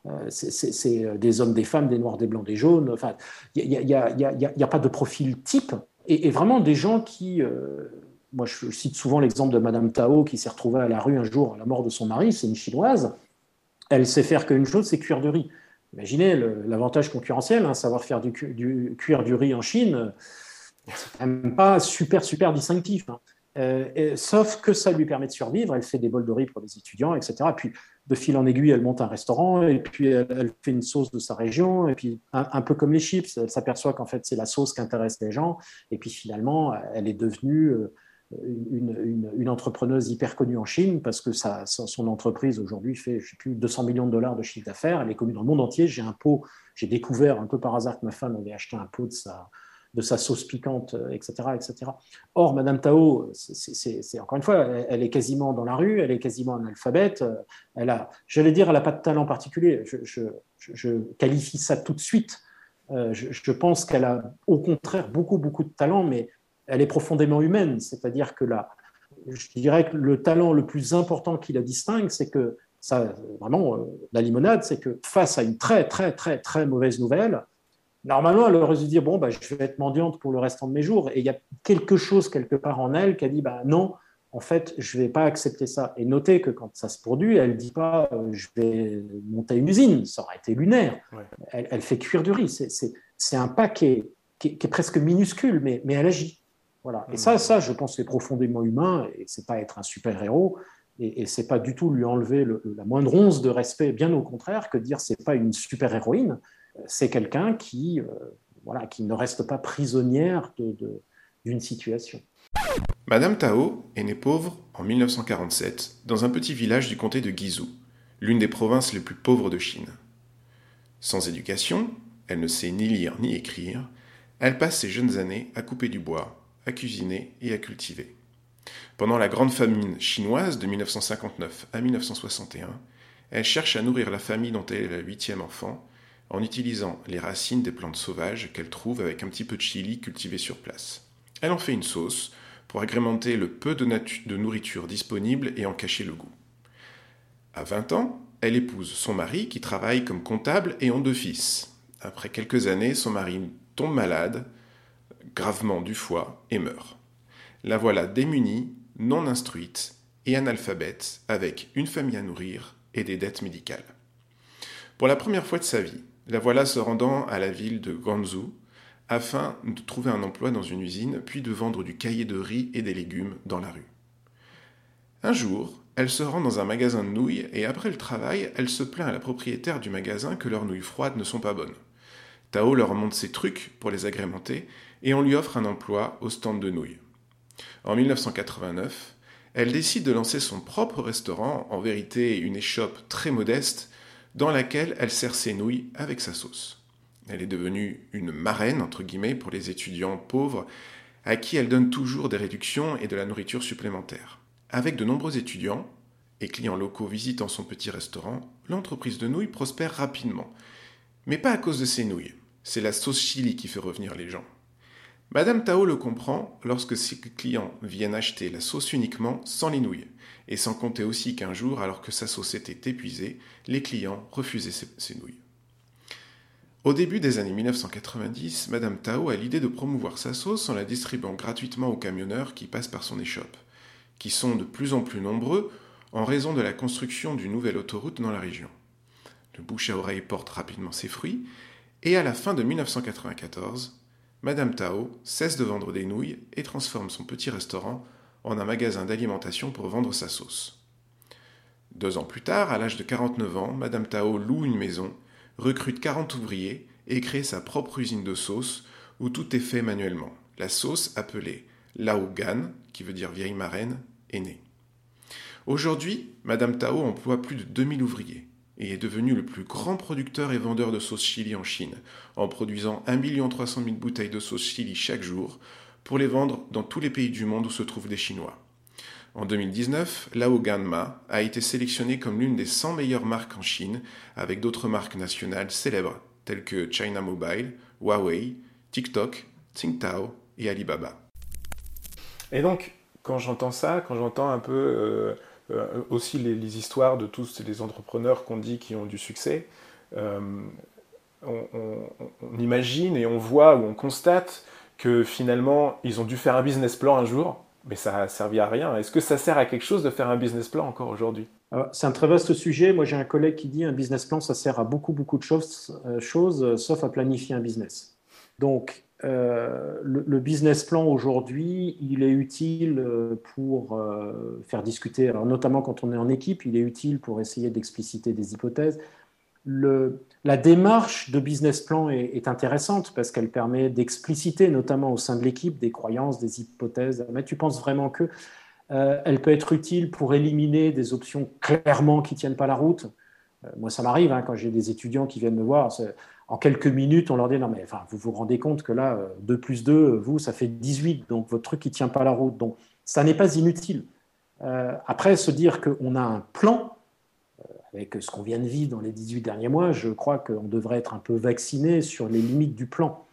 Speaker 4: Euh, c'est des hommes, des femmes, des noirs, des blancs, des jaunes. Enfin, il n'y a, pas de profil type. Et, vraiment des gens qui... Euh, moi, je cite souvent l'exemple de Madame Tao qui s'est retrouvée à la rue un jour à la mort de son mari. C'est une chinoise. Elle sait faire qu'une chose, c'est cuire du riz. Imaginez l'avantage concurrentiel, hein, savoir faire du, du, cuire du riz en Chine c'est même pas super, super distinctif. Hein. Euh, sauf que ça lui permet de survivre. Elle fait des bols de riz pour les étudiants, etc. Et puis, de fil en aiguille, elle monte un restaurant, et puis elle, fait une sauce de sa région, et puis un, peu comme les chips, elle s'aperçoit qu'en fait, c'est la sauce qui intéresse les gens, et puis finalement, elle est devenue euh, une, entrepreneuse hyper connue en Chine, parce que son entreprise aujourd'hui fait, je sais plus, 200 millions de dollars de chiffre d'affaires, elle est connue dans le monde entier. J'ai un pot, j'ai découvert un peu par hasard que ma femme avait acheté un pot de sa de sa sauce piquante, etc. Euh, etc. Or, Madame Tao, c'est encore une fois, elle, est quasiment dans la rue, elle est quasiment analphabète. Euh, elle a, j'allais dire, elle n'a pas de talent particulier. Je, qualifie ça tout de suite. Euh, je, pense qu'elle a au contraire beaucoup, beaucoup de talent, mais elle est profondément humaine. C'est-à-dire que là, je dirais que le talent le plus important qui la distingue, c'est que ça, vraiment, la limonade, c'est que face à une très, très, très, très mauvaise nouvelle, Normalement, elle aurait dû dire bon, bah, je vais être mendiante pour le restant de mes jours. Et il y a quelque chose quelque part en elle qui a dit bah, non, en fait, je ne vais pas accepter ça. Et notez que quand ça se produit, elle ne dit pas euh, je vais monter une usine, ça aurait été lunaire. Elle, fait cuire du riz. C'est un pas qui est, qui, est, presque minuscule, mais, mais elle agit. Voilà. Et ça, ça, je pense, c'est profondément humain et c'est pas être un super-héros. Et, et c'est pas du tout lui enlever la moindre once de respect, bien au contraire, que dire c'est pas une super-héroïne c'est quelqu'un qui, euh, voilà, qui ne reste pas prisonnière d'une situation.
Speaker 2: Madame Tao est née pauvre en 1947 dans un petit village du comté de Guizhou, l'une des provinces les plus pauvres de Chine. Sans éducation, elle ne sait ni lire ni écrire, elle passe ses jeunes années à couper du bois, à cuisiner et à cultiver. Pendant la grande famine chinoise de 1959 à 1961, elle cherche à nourrir la famille dont elle est la huitième enfant en utilisant les racines des plantes sauvages qu'elle trouve avec un petit peu de chili cultivé sur place. Elle en fait une sauce pour agrémenter le peu de, nourriture disponible et en cacher le goût. À 20 ans, elle épouse son mari qui travaille comme comptable et ont deux fils. Après quelques années, son mari tombe malade, gravement du foie, et meurt. La voilà démunie, non instruite et analphabète, avec une famille à nourrir et des dettes médicales. Pour la première fois de sa vie, la voilà se rendant à la ville de Guangzhou afin de trouver un emploi dans une usine, puis de vendre du cahier de riz et des légumes dans la rue. Un jour, elle se rend dans un magasin de nouilles et après le travail, elle se plaint à la propriétaire du magasin que leurs nouilles froides ne sont pas bonnes. Tao leur montre ses trucs pour les agrémenter et on lui offre un emploi au stand de nouilles. En 1989, elle décide de lancer son propre restaurant, en vérité une échoppe très modeste, dans laquelle elle sert ses nouilles avec sa sauce. Elle est devenue une marraine, entre guillemets, pour les étudiants pauvres, à qui elle donne toujours des réductions et de la nourriture supplémentaire. Avec de nombreux étudiants et clients locaux visitant son petit restaurant, l'entreprise de nouilles prospère rapidement. Mais pas à cause de ses nouilles, c'est la sauce chili qui fait revenir les gens. Madame Tao le comprend lorsque ses clients viennent acheter la sauce uniquement sans les nouilles et sans compter aussi qu'un jour, alors que sa sauce était épuisée, les clients refusaient ses, nouilles. Au début des années 1990, Madame Tao a l'idée de promouvoir sa sauce en la distribuant gratuitement aux camionneurs qui passent par son échoppe, qui sont de plus en plus nombreux en raison de la construction d'une nouvelle autoroute dans la région. Le bouche à oreille porte rapidement ses fruits, et à la fin de 1994, Madame Tao cesse de vendre des nouilles et transforme son petit restaurant en un magasin d'alimentation pour vendre sa sauce. Deux ans plus tard, à l'âge de 49 ans, Madame Tao loue une maison, recrute 40 ouvriers et crée sa propre usine de sauce où tout est fait manuellement. La sauce, appelée Lao Gan, qui veut dire vieille marraine, est née. Aujourd'hui, Madame Tao emploie plus de 2000 ouvriers et est devenu le plus grand producteur et vendeur de sauce chili en Chine, en produisant 1 300 000 bouteilles de sauce chili chaque jour, pour les vendre dans tous les pays du monde où se trouvent des Chinois. En 2019, Lao Ganma a été sélectionnée comme l'une des 100 meilleures marques en Chine, avec d'autres marques nationales célèbres telles que China Mobile, Huawei, TikTok, Tsingtao et Alibaba.
Speaker 3: Et donc, quand j'entends ça, quand j'entends un peu euh, euh, aussi les, histoires de tous les entrepreneurs qu'on dit qui ont du succès, euh, on, on, imagine et on voit ou on constate que finalement, ils ont dû faire un business plan un jour, mais ça a servi à rien. Est-ce que ça sert à quelque chose de faire un business plan encore aujourd'hui?
Speaker 4: C'est un très vaste sujet. Moi, j'ai un collègue qui dit un business plan, ça sert à beaucoup, beaucoup de choses, euh, choses sauf à planifier un business. Donc, euh, le, business plan aujourd'hui, il est utile pour faire discuter, notamment quand on est en équipe, il est utile pour essayer d'expliciter des hypothèses. La démarche de business plan est, intéressante parce qu'elle permet d'expliciter, notamment au sein de l'équipe, des croyances, des hypothèses. Mais tu penses vraiment que elle peut être utile pour éliminer des options clairement qui ne tiennent pas la route? Euh, moi, ça m'arrive hein, quand j'ai des étudiants qui viennent me voir. En quelques minutes, on leur dit Non, mais vous vous rendez compte que là, 2 euh, plus 2, vous, ça fait 18. Donc, votre truc, il ne tient pas la route. Donc, ça n'est pas inutile. Euh, après, se dire qu'on a un plan, avec ce qu'on vient de vivre dans les 18 derniers mois, je crois qu'on devrait être un peu vacciné sur les limites du plan.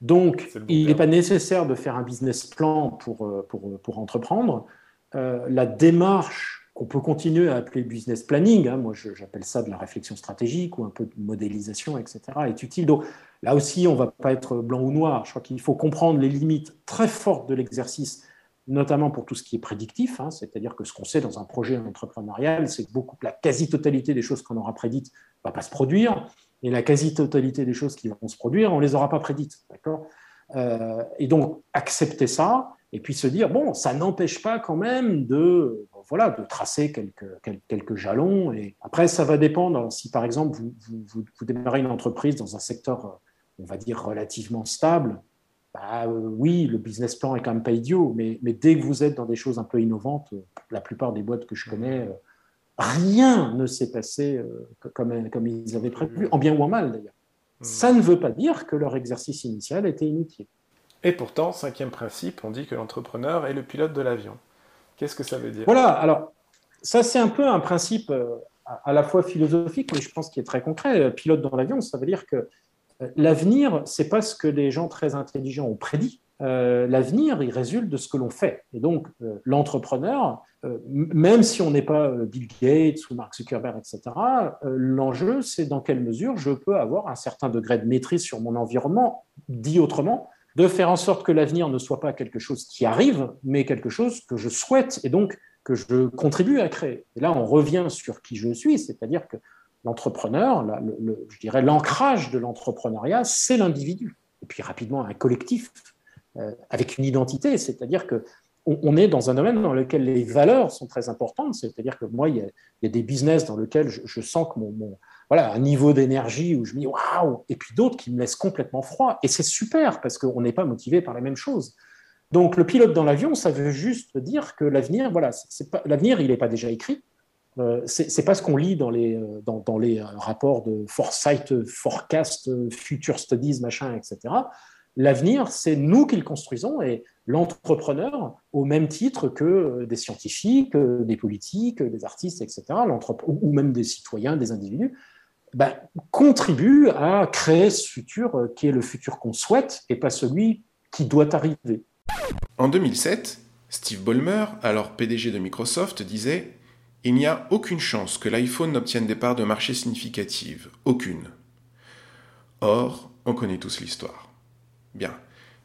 Speaker 4: Donc, il n'est pas nécessaire de faire un business plan pour, pour, pour entreprendre. la démarche qu'on peut continuer à appeler business planning, hein. moi j'appelle ça de la réflexion stratégique ou un peu de modélisation, etc., est utile. Donc là aussi, on ne va pas être blanc ou noir. Je crois qu'il faut comprendre les limites très fortes de l'exercice, notamment pour tout ce qui est prédictif, hein. c'est-à-dire que ce qu'on sait dans un projet entrepreneurial, c'est que la quasi-totalité des choses qu'on aura prédites ne va pas se produire, et la quasi-totalité des choses qui vont se produire, on ne les aura pas prédites. D'accord? Euh, et donc, accepter ça, et puis se dire, bon, ça n'empêche pas quand même de, voilà, de tracer quelques, quelques, jalons. Et après, ça va dépendre. Si par exemple, vous, vous, vous, démarrez une entreprise dans un secteur, on va dire, relativement stable, bah, euh, oui, le business plan est quand même pas idiot, mais, mais, dès que vous êtes dans des choses un peu innovantes, la plupart des boîtes que je connais, euh, rien ne s'est passé euh, comme, comme ils avaient prévu, en bien ou en mal d'ailleurs. Hmm. Ça ne veut pas dire que leur exercice initial était inutile.
Speaker 3: Et pourtant, cinquième principe, on dit que l'entrepreneur est le pilote de l'avion. Qu'est-ce que ça veut dire?
Speaker 4: Voilà, alors ça c'est un peu un principe euh, à la fois philosophique, mais je pense qu'il est très concret. Euh, pilote dans l'avion, ça veut dire que euh, l'avenir, c'est pas ce que les gens très intelligents ont prédit. l'avenir, il résulte de ce que l'on fait. Et donc, l'entrepreneur, même si on n'est pas Bill Gates ou Mark Zuckerberg, etc., l'enjeu, c'est dans quelle mesure je peux avoir un certain degré de maîtrise sur mon environnement, dit autrement, de faire en sorte que l'avenir ne soit pas quelque chose qui arrive, mais quelque chose que je souhaite et donc que je contribue à créer. Et là, on revient sur qui je suis, c'est-à-dire que l'entrepreneur, je dirais l'ancrage de l'entrepreneuriat, c'est l'individu. Et puis rapidement, un collectif euh, avec une identité, c'est-à-dire que on, est dans un domaine dans lequel les valeurs sont très importantes, c'est-à-dire que moi, il y, a, des business dans lesquels je, sens que mon voilà, un niveau d'énergie où je me dis waouh, et puis d'autres qui me laissent complètement froid. Et c'est super parce qu'on n'est pas motivé par la même chose. Donc le pilote dans l'avion, ça veut juste dire que l'avenir, voilà, l'avenir, il n'est pas déjà écrit. Euh, c'est pas ce qu'on lit dans les, euh, dans, les euh, rapports de foresight, forecast, future studies, machin, etc. L'avenir, c'est nous qui le construisons et l'entrepreneur, au même titre que des scientifiques, des politiques, des artistes, etc., ou même des citoyens, des individus, ben, contribue à créer ce futur qui est le futur qu'on souhaite et pas celui qui doit arriver.
Speaker 2: En 2007, Steve Ballmer, alors PDG de Microsoft, disait Il n'y a aucune chance que l'iPhone n'obtienne des parts de marché significatives. Aucune. Or, on connaît tous l'histoire. Bien.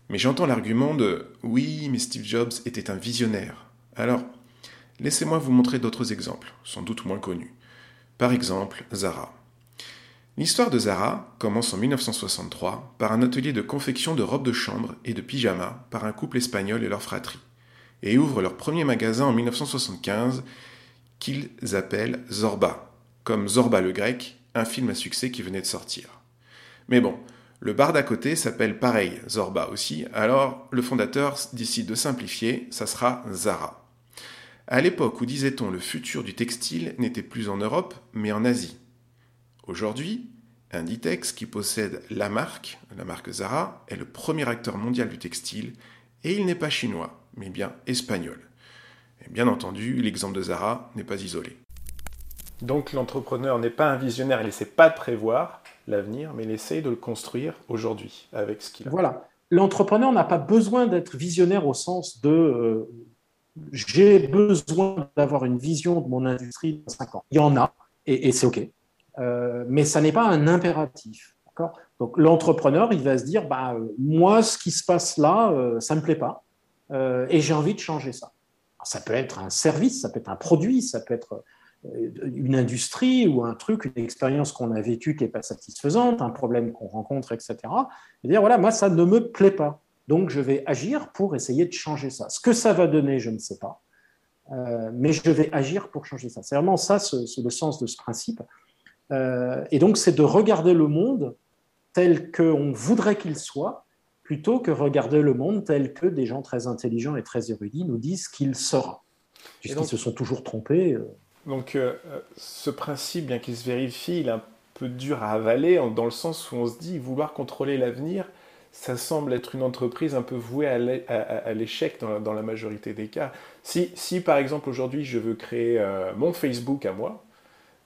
Speaker 2: Mais j'entends l'argument de Oui, mais Steve Jobs était un visionnaire. Alors, laissez-moi vous montrer d'autres exemples, sans doute moins connus. Par exemple, Zara. L'histoire de Zara commence en 1963 par un atelier de confection de robes de chambre et de pyjamas par un couple espagnol et leur fratrie, et ouvre leur premier magasin en 1975 qu'ils appellent Zorba, comme Zorba le grec, un film à succès qui venait de sortir. Mais bon, le bar d'à côté s'appelle pareil, Zorba aussi, alors le fondateur décide de simplifier, ça sera Zara. À l'époque où disait-on le futur du textile n'était plus en Europe, mais en Asie. Aujourd'hui, Inditex, qui possède la marque, la marque Zara, est le premier acteur mondial du textile, et il n'est pas chinois, mais bien espagnol. Et bien entendu, l'exemple de Zara n'est pas isolé.
Speaker 3: Donc l'entrepreneur n'est pas un visionnaire, il n'essaie pas de prévoir l'avenir, mais il essaie de le construire aujourd'hui avec ce qu'il a.
Speaker 4: Voilà. L'entrepreneur n'a pas besoin d'être visionnaire au sens de euh, j'ai besoin d'avoir une vision de mon industrie dans 5 ans. Il y en a, et c'est OK. Euh, mais ça n'est pas un impératif. Donc l'entrepreneur, il va se dire, bah, moi, ce qui se passe là, euh, ça ne me plaît pas, et j'ai envie de changer ça. Ça peut être un service, ça peut être un produit, ça peut être une industrie ou un truc, une expérience qu'on a vécue qui n'est pas satisfaisante, un problème qu'on rencontre, etc. Et dire, voilà, moi, ça ne me plaît pas. Donc, je vais agir pour essayer de changer ça. Ce que ça va donner, je ne sais pas. Euh, mais je vais agir pour changer ça. C'est vraiment ça, c'est le sens de ce principe. Euh, et donc, c'est de regarder le monde tel qu'on voudrait qu'il soit, plutôt que regarder le monde tel que des gens très intelligents et très érudits nous disent qu'il sera, puisqu'ils se sont toujours trompés. Euh.
Speaker 3: Donc, ce principe, bien qu'il se vérifie, il est un peu dur à avaler, dans le sens où on se dit vouloir contrôler l'avenir, ça semble être une entreprise un peu vouée à l'échec dans, la majorité des cas. Si, si par exemple aujourd'hui je veux créer euh, mon Facebook à moi,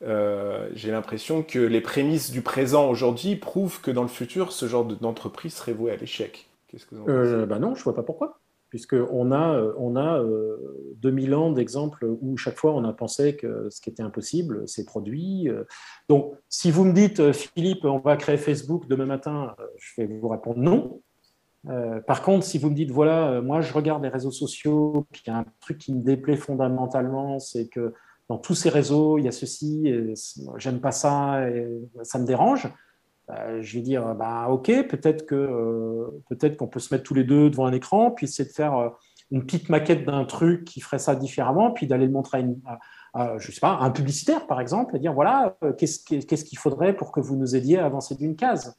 Speaker 3: euh, j'ai l'impression que les prémices du présent aujourd'hui prouvent que dans le futur, ce genre d'entreprise serait vouée à l'échec.
Speaker 4: Qu'est-ce que vous en euh, bah Non, je ne vois pas pourquoi puisqu'on a, on a 2000 euh, ans d'exemples où chaque fois on a pensé que ce qui était impossible s'est produit. Euh. Donc, si vous me dites, euh, Philippe, on va créer Facebook demain matin, je vais vous répondre non. par contre, si vous me dites, voilà, moi je regarde les réseaux sociaux, puis il y a un truc qui me déplaît fondamentalement, c'est que dans tous ces réseaux, il y a ceci, j'aime pas ça, et ça me dérange. Bah, je vais dire, bah, ok, peut-être que euh, peut-être qu'on peut se mettre tous les deux devant un écran, puis essayer de faire euh, une petite maquette d'un truc qui ferait ça différemment, puis d'aller le montrer à, un publicitaire par exemple, et dire voilà, euh, qu'est-ce qu'il faudrait pour que vous nous aidiez à avancer d'une case.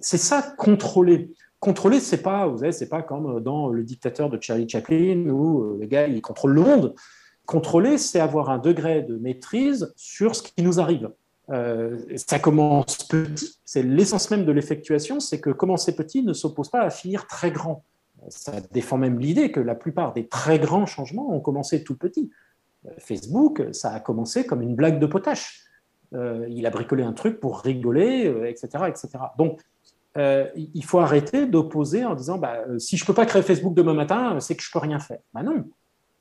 Speaker 4: C'est ça contrôler. Contrôler, c'est pas, vous savez, c'est pas comme dans le dictateur de Charlie Chaplin où le gars il contrôle le monde. Contrôler, c'est avoir un degré de maîtrise sur ce qui nous arrive. Euh, ça commence petit, c'est l'essence même de l'effectuation, c'est que commencer petit ne s'oppose pas à finir très grand. Ça défend même l'idée que la plupart des très grands changements ont commencé tout petit. Euh, Facebook, ça a commencé comme une blague de potache. Euh, il a bricolé un truc pour rigoler, etc., etc. Donc, il faut arrêter d'opposer en disant bah, si je ne peux pas créer Facebook demain matin, c'est que je ne peux rien faire. Bah non,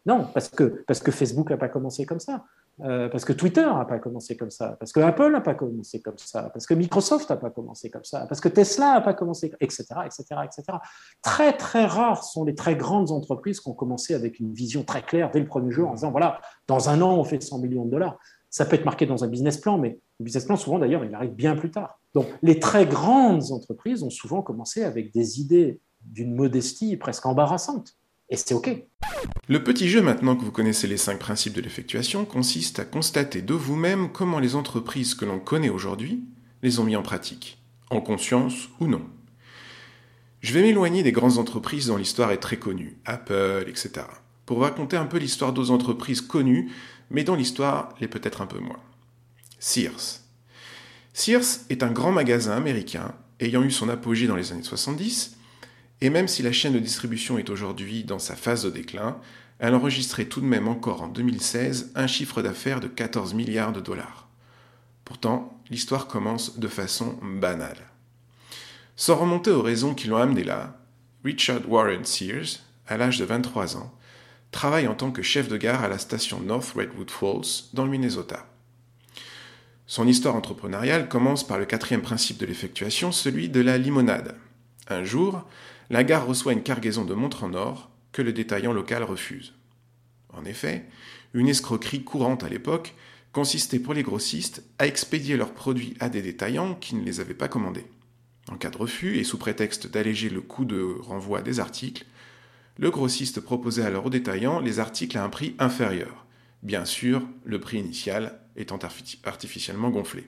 Speaker 4: non, parce que, parce que Facebook n'a pas commencé comme ça. Euh, parce que Twitter n'a pas commencé comme ça, parce que Apple n'a pas commencé comme ça, parce que Microsoft n'a pas commencé comme ça, parce que Tesla n'a pas commencé, etc., etc., etc. Très, très rares sont les très grandes entreprises qui ont commencé avec une vision très claire dès le premier jour en disant, voilà, dans un an, on fait 100 millions de dollars. Ça peut être marqué dans un business plan, mais le business plan, souvent d'ailleurs, il arrive bien plus tard. Donc, les très grandes entreprises ont souvent commencé avec des idées d'une modestie presque embarrassante. Et OK.
Speaker 2: Le petit jeu, maintenant que vous connaissez les cinq principes de l'effectuation, consiste à constater de vous-même comment les entreprises que l'on connaît aujourd'hui les ont mis en pratique, en conscience ou non. Je vais m'éloigner des grandes entreprises dont l'histoire est très connue, Apple, etc., pour raconter un peu l'histoire d'autres entreprises connues, mais dont l'histoire l'est peut-être un peu moins. Sears. Sears est un grand magasin américain ayant eu son apogée dans les années 70 et même si la chaîne de distribution est aujourd'hui dans sa phase de déclin, elle enregistrait tout de même encore en 2016 un chiffre d'affaires de 14 milliards de dollars. Pourtant, l'histoire commence de façon banale. Sans remonter aux raisons qui l'ont amené là, Richard Warren Sears, à l'âge de 23 ans, travaille en tant que chef de gare à la station North Redwood Falls, dans le Minnesota. Son histoire entrepreneuriale commence par le quatrième principe de l'effectuation, celui de la limonade. Un jour, la gare reçoit une cargaison de montres en or que le détaillant local refuse. En effet, une escroquerie courante à l'époque consistait pour les grossistes à expédier leurs produits à des détaillants qui ne les avaient pas commandés. En cas de refus, et sous prétexte d'alléger le coût de renvoi des articles, le grossiste proposait alors aux détaillants les articles à un prix inférieur, bien sûr le prix initial étant artificiellement gonflé.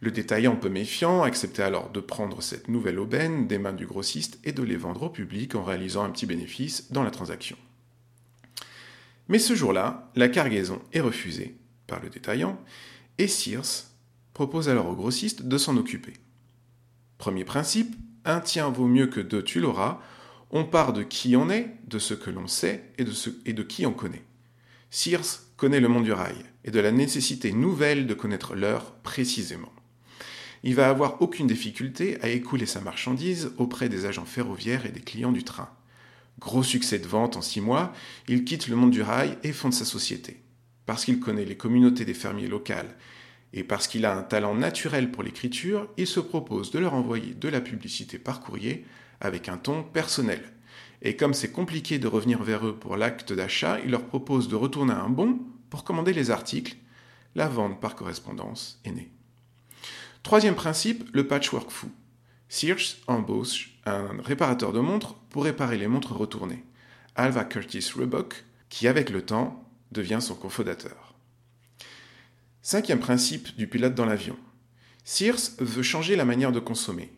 Speaker 2: Le détaillant peu méfiant acceptait alors de prendre cette nouvelle aubaine des mains du grossiste et de les vendre au public en réalisant un petit bénéfice dans la transaction. Mais ce jour-là, la cargaison est refusée par le détaillant et Sears propose alors au grossiste de s'en occuper. Premier principe, un tien vaut mieux que deux tu l'auras, on part de qui on est, de ce que l'on sait et de, qui on connaît. Sears connaît le monde du rail et de la nécessité nouvelle de connaître l'heure précisément il va avoir aucune difficulté à écouler sa marchandise auprès des agents ferroviaires et des clients du train. Gros succès de vente en six mois, il quitte le monde du rail et fonde sa société. Parce qu'il connaît les communautés des fermiers locales et parce qu'il a un talent naturel pour l'écriture, il se propose de leur envoyer de la publicité par courrier avec un ton personnel. Et comme c'est compliqué de revenir vers eux pour l'acte d'achat, il leur propose de retourner un bon pour commander les articles, la vente par correspondance est née. Troisième principe, le patchwork fou. Sears embauche un réparateur de montres pour réparer les montres retournées, Alva Curtis Roebuck, qui avec le temps devient son cofondateur. Cinquième principe du pilote dans l'avion. Sears veut changer la manière de consommer.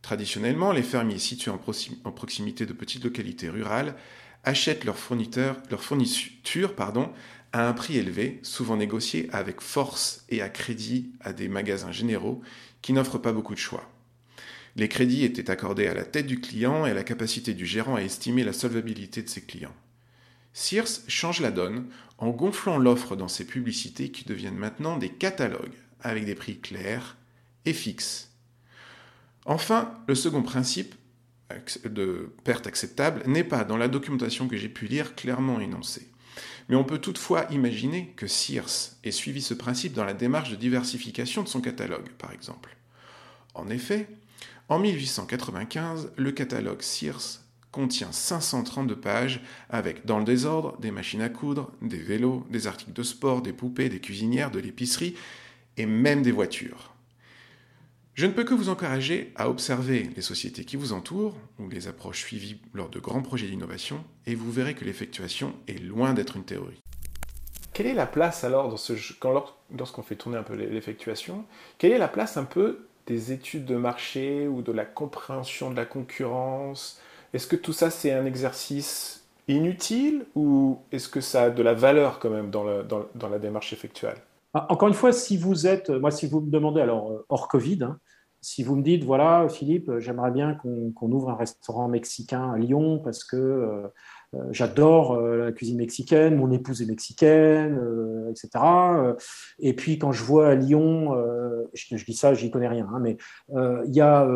Speaker 2: Traditionnellement, les fermiers situés en, proximité de petites localités rurales achètent leurs, fournitures à un prix élevé, souvent négocié avec force et à crédit à des magasins généraux qui n'offrent pas beaucoup de choix. Les crédits étaient accordés à la tête du client et à la capacité du gérant à estimer la solvabilité de ses clients. Sears change la donne en gonflant l'offre dans ses publicités qui deviennent maintenant des catalogues avec des prix clairs et fixes. Enfin, le second principe de perte acceptable n'est pas dans la documentation que j'ai pu lire clairement énoncé. Mais on peut toutefois imaginer que Sears ait suivi ce principe dans la démarche de diversification de son catalogue, par exemple. En effet, en 1895, le catalogue Sears contient 532 pages avec, dans le désordre, des machines à coudre, des vélos, des articles de sport, des poupées, des cuisinières, de l'épicerie et même des voitures. Je ne peux que vous encourager à observer les sociétés qui vous entourent ou les approches suivies lors de grands projets d'innovation et vous verrez que l'effectuation est loin d'être une théorie.
Speaker 3: Quelle est la place alors, dans ce, lorsqu'on fait tourner un peu l'effectuation, quelle est la place un peu des études de marché ou de la compréhension de la concurrence? Est-ce que tout ça c'est un exercice inutile ou est-ce que ça a de la valeur quand même dans la démarche effectuelle
Speaker 4: encore une fois, si vous êtes, moi, si vous me demandez, alors euh, hors Covid, hein, si vous me dites, voilà, Philippe, j'aimerais bien qu'on ouvre un restaurant mexicain à Lyon parce que euh, euh, j'adore la cuisine mexicaine, mon épouse est mexicaine, etc. Et puis quand je vois à Lyon, je, dis ça, j'y connais rien, hein, mais il n'y a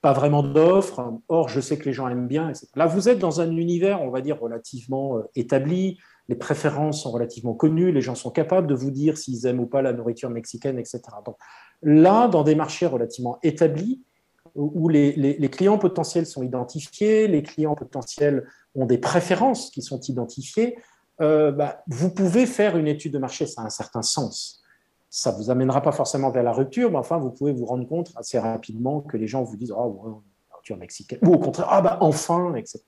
Speaker 4: pas vraiment d'offres. Or, je sais que les gens aiment bien. Etc. Là, vous êtes dans un univers, on va dire, relativement établi les préférences sont relativement connues, les gens sont capables de vous dire s'ils aiment ou pas la nourriture mexicaine, etc. Donc là, dans des marchés relativement établis, où les, clients potentiels sont identifiés, les clients potentiels ont des préférences qui sont identifiées, euh, bah, vous pouvez faire une étude de marché, ça a un certain sens. Ça ne vous amènera pas forcément vers la rupture, mais enfin, vous pouvez vous rendre compte assez rapidement que les gens vous disent oh, ouais, nourriture mexicaine, ou au contraire, ah bah enfin, etc.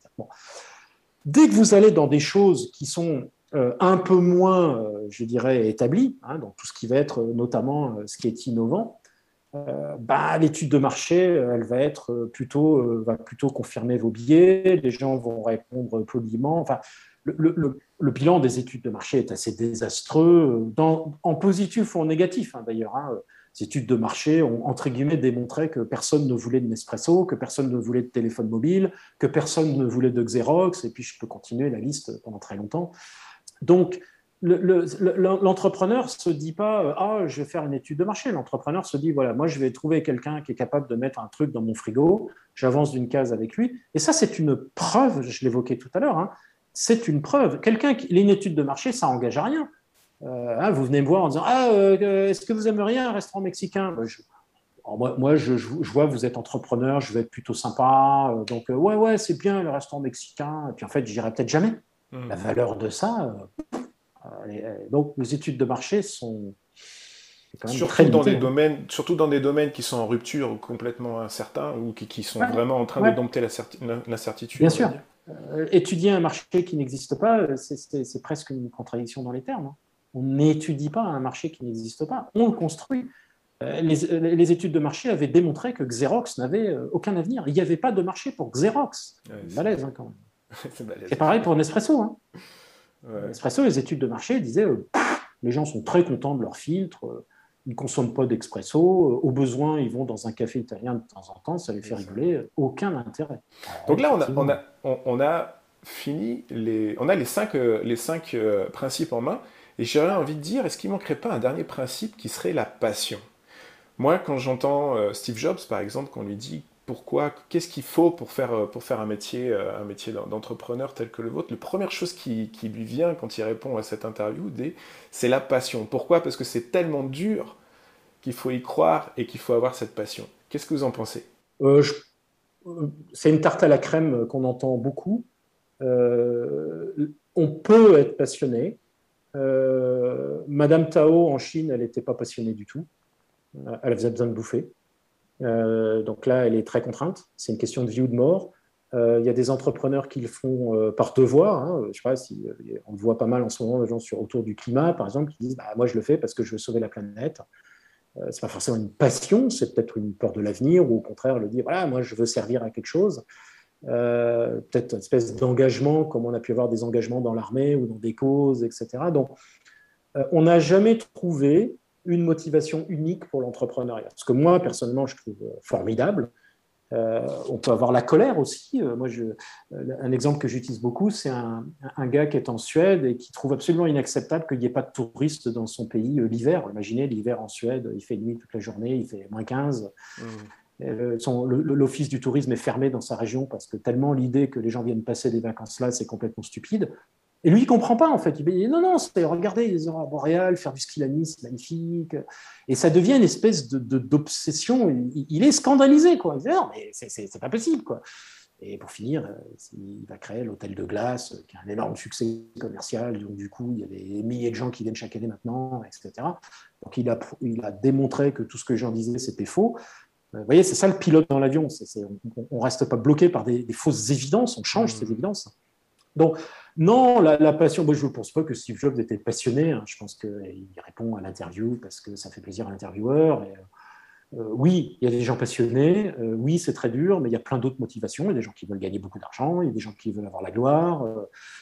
Speaker 4: Dès que vous allez dans des choses qui sont euh, un peu moins, euh, je dirais, établies, hein, donc tout ce qui va être euh, notamment ce qui est innovant, bah, l'étude de marché, elle va être plutôt, va plutôt confirmer vos billets, les gens vont répondre poliment. Enfin, le, bilan des études de marché est assez désastreux, en positif ou en négatif hein, d'ailleurs. Hein. Ces études de marché ont, entre guillemets, démontré que personne ne voulait de Nespresso, que personne ne voulait de téléphone mobile, que personne ne voulait de Xerox, et puis je peux continuer la liste pendant très longtemps. Donc, l'entrepreneur ne se dit pas euh, ah je vais faire une étude de marché l'entrepreneur se dit voilà moi je vais trouver quelqu'un qui est capable de mettre un truc dans mon frigo j'avance d'une case avec lui et ça c'est une preuve je l'évoquais tout à l'heure hein, c'est une preuve. Quelqu'un qui une étude de marché ça engage à rien hein, vous venez me voir en disant ah euh, est-ce que vous aimeriez un restaurant mexicain? Ben, moi, moi je, je, vois vous êtes entrepreneur je vais être plutôt sympa donc ouais ouais c'est bien le restaurant mexicain et puis en fait j'irai peut-être jamais Hmm. La valeur de ça. Euh, euh, donc, les études de marché sont.
Speaker 3: surtout, dans des domaines, surtout dans des domaines qui sont en rupture ou complètement incertains ou qui, sont vraiment en train de dompter l'incertitude.
Speaker 4: Bien sûr. Euh, étudier un marché qui n'existe pas, c'est presque une contradiction dans les termes. Hein. On n'étudie pas un marché qui n'existe pas, on le construit. Les, études de marché avaient démontré que Xerox n'avait aucun avenir. Il n'y avait pas de marché pour Xerox. malaise hein, quand même. c'est pareil pour Nespresso. Hein. Nespresso, les études de marché disaient euh, les gens sont très contents de leur filtre, euh, ils ne consomment pas d'expresso, euh, au besoin, ils vont dans un café italien de temps en temps, ça les fait rigoler, aucun intérêt.
Speaker 3: Donc là, on a, on a, on, a, fini, les, on a les cinq, les cinq principes en main, et j'aurais envie de dire, est-ce qu'il ne manquerait pas un dernier principe qui serait la passion? Moi, quand j'entends Steve Jobs, par exemple, qu'on lui dit pourquoi, qu'est-ce qu'il faut pour faire, euh, pour faire un métier, euh, un métier d'entrepreneur tel que le vôtre, la première chose qui, lui vient quand il répond à cette interview, c'est la passion. Pourquoi? Parce que c'est tellement dur qu'il faut y croire et qu'il faut avoir cette passion. Qu'est-ce que vous en pensez?
Speaker 4: Euh, C'est une tarte à la crème qu'on entend beaucoup. on peut être passionné, Madame Tao en Chine, elle n'était pas passionnée du tout. Elle avait besoin de bouffer. donc là, elle est très contrainte. C'est une question de vie ou de mort. Il y a des entrepreneurs qui le font par devoir. Hein. Je sais pas si on le voit pas mal en ce moment, des gens sur, autour du climat, par exemple, qui disent bah, Moi, je le fais parce que je veux sauver la planète. Euh, c'est pas forcément une passion, c'est peut-être une peur de l'avenir, ou au contraire le dire voilà, moi je veux servir à quelque chose. Euh, peut-être une espèce d'engagement, comme on a pu avoir des engagements dans l'armée ou dans des causes, etc. Donc, euh, on n'a jamais trouvé une motivation unique pour l'entrepreneuriat. Ce que moi, personnellement, je trouve formidable, euh, on peut avoir la colère aussi. Moi, un exemple que j'utilise beaucoup, c'est un, gars qui est en Suède et qui trouve absolument inacceptable qu'il n'y ait pas de touristes dans son pays l'hiver. Imaginez l'hiver en Suède, il fait nuit toute la journée, il fait moins 15. Mmh. L'office du tourisme est fermé dans sa région parce que tellement l'idée que les gens viennent passer des vacances là, c'est complètement stupide. Et lui, il comprend pas, en fait. Il dit non, non, regardez les aurores boréales, faire du ski c'est magnifique. Et ça devient une espèce d'obsession. Il, est scandalisé, quoi. Il dit non, mais c'est pas possible, quoi. Et pour finir, euh, il va créer l'hôtel de glace, qui a un énorme succès commercial. Donc, du coup, il y a des milliers de gens qui viennent chaque année maintenant, etc. Donc, il a, il a démontré que tout ce que j'en disais, c'était faux. Euh, vous voyez, c'est ça le pilote dans l'avion. On ne reste pas bloqué par des, fausses évidences, on change mmh. ces évidences. Donc, non, la, passion, moi je ne pense pas que Steve Jobs était passionné. Hein. Je pense qu'il répond à l'interview parce que ça fait plaisir à l'intervieweur. Euh, euh, oui, il y a des gens passionnés. Euh, oui, c'est très dur, mais il y a plein d'autres motivations. Il y a des gens qui veulent gagner beaucoup d'argent. Il y a des gens qui veulent avoir la gloire.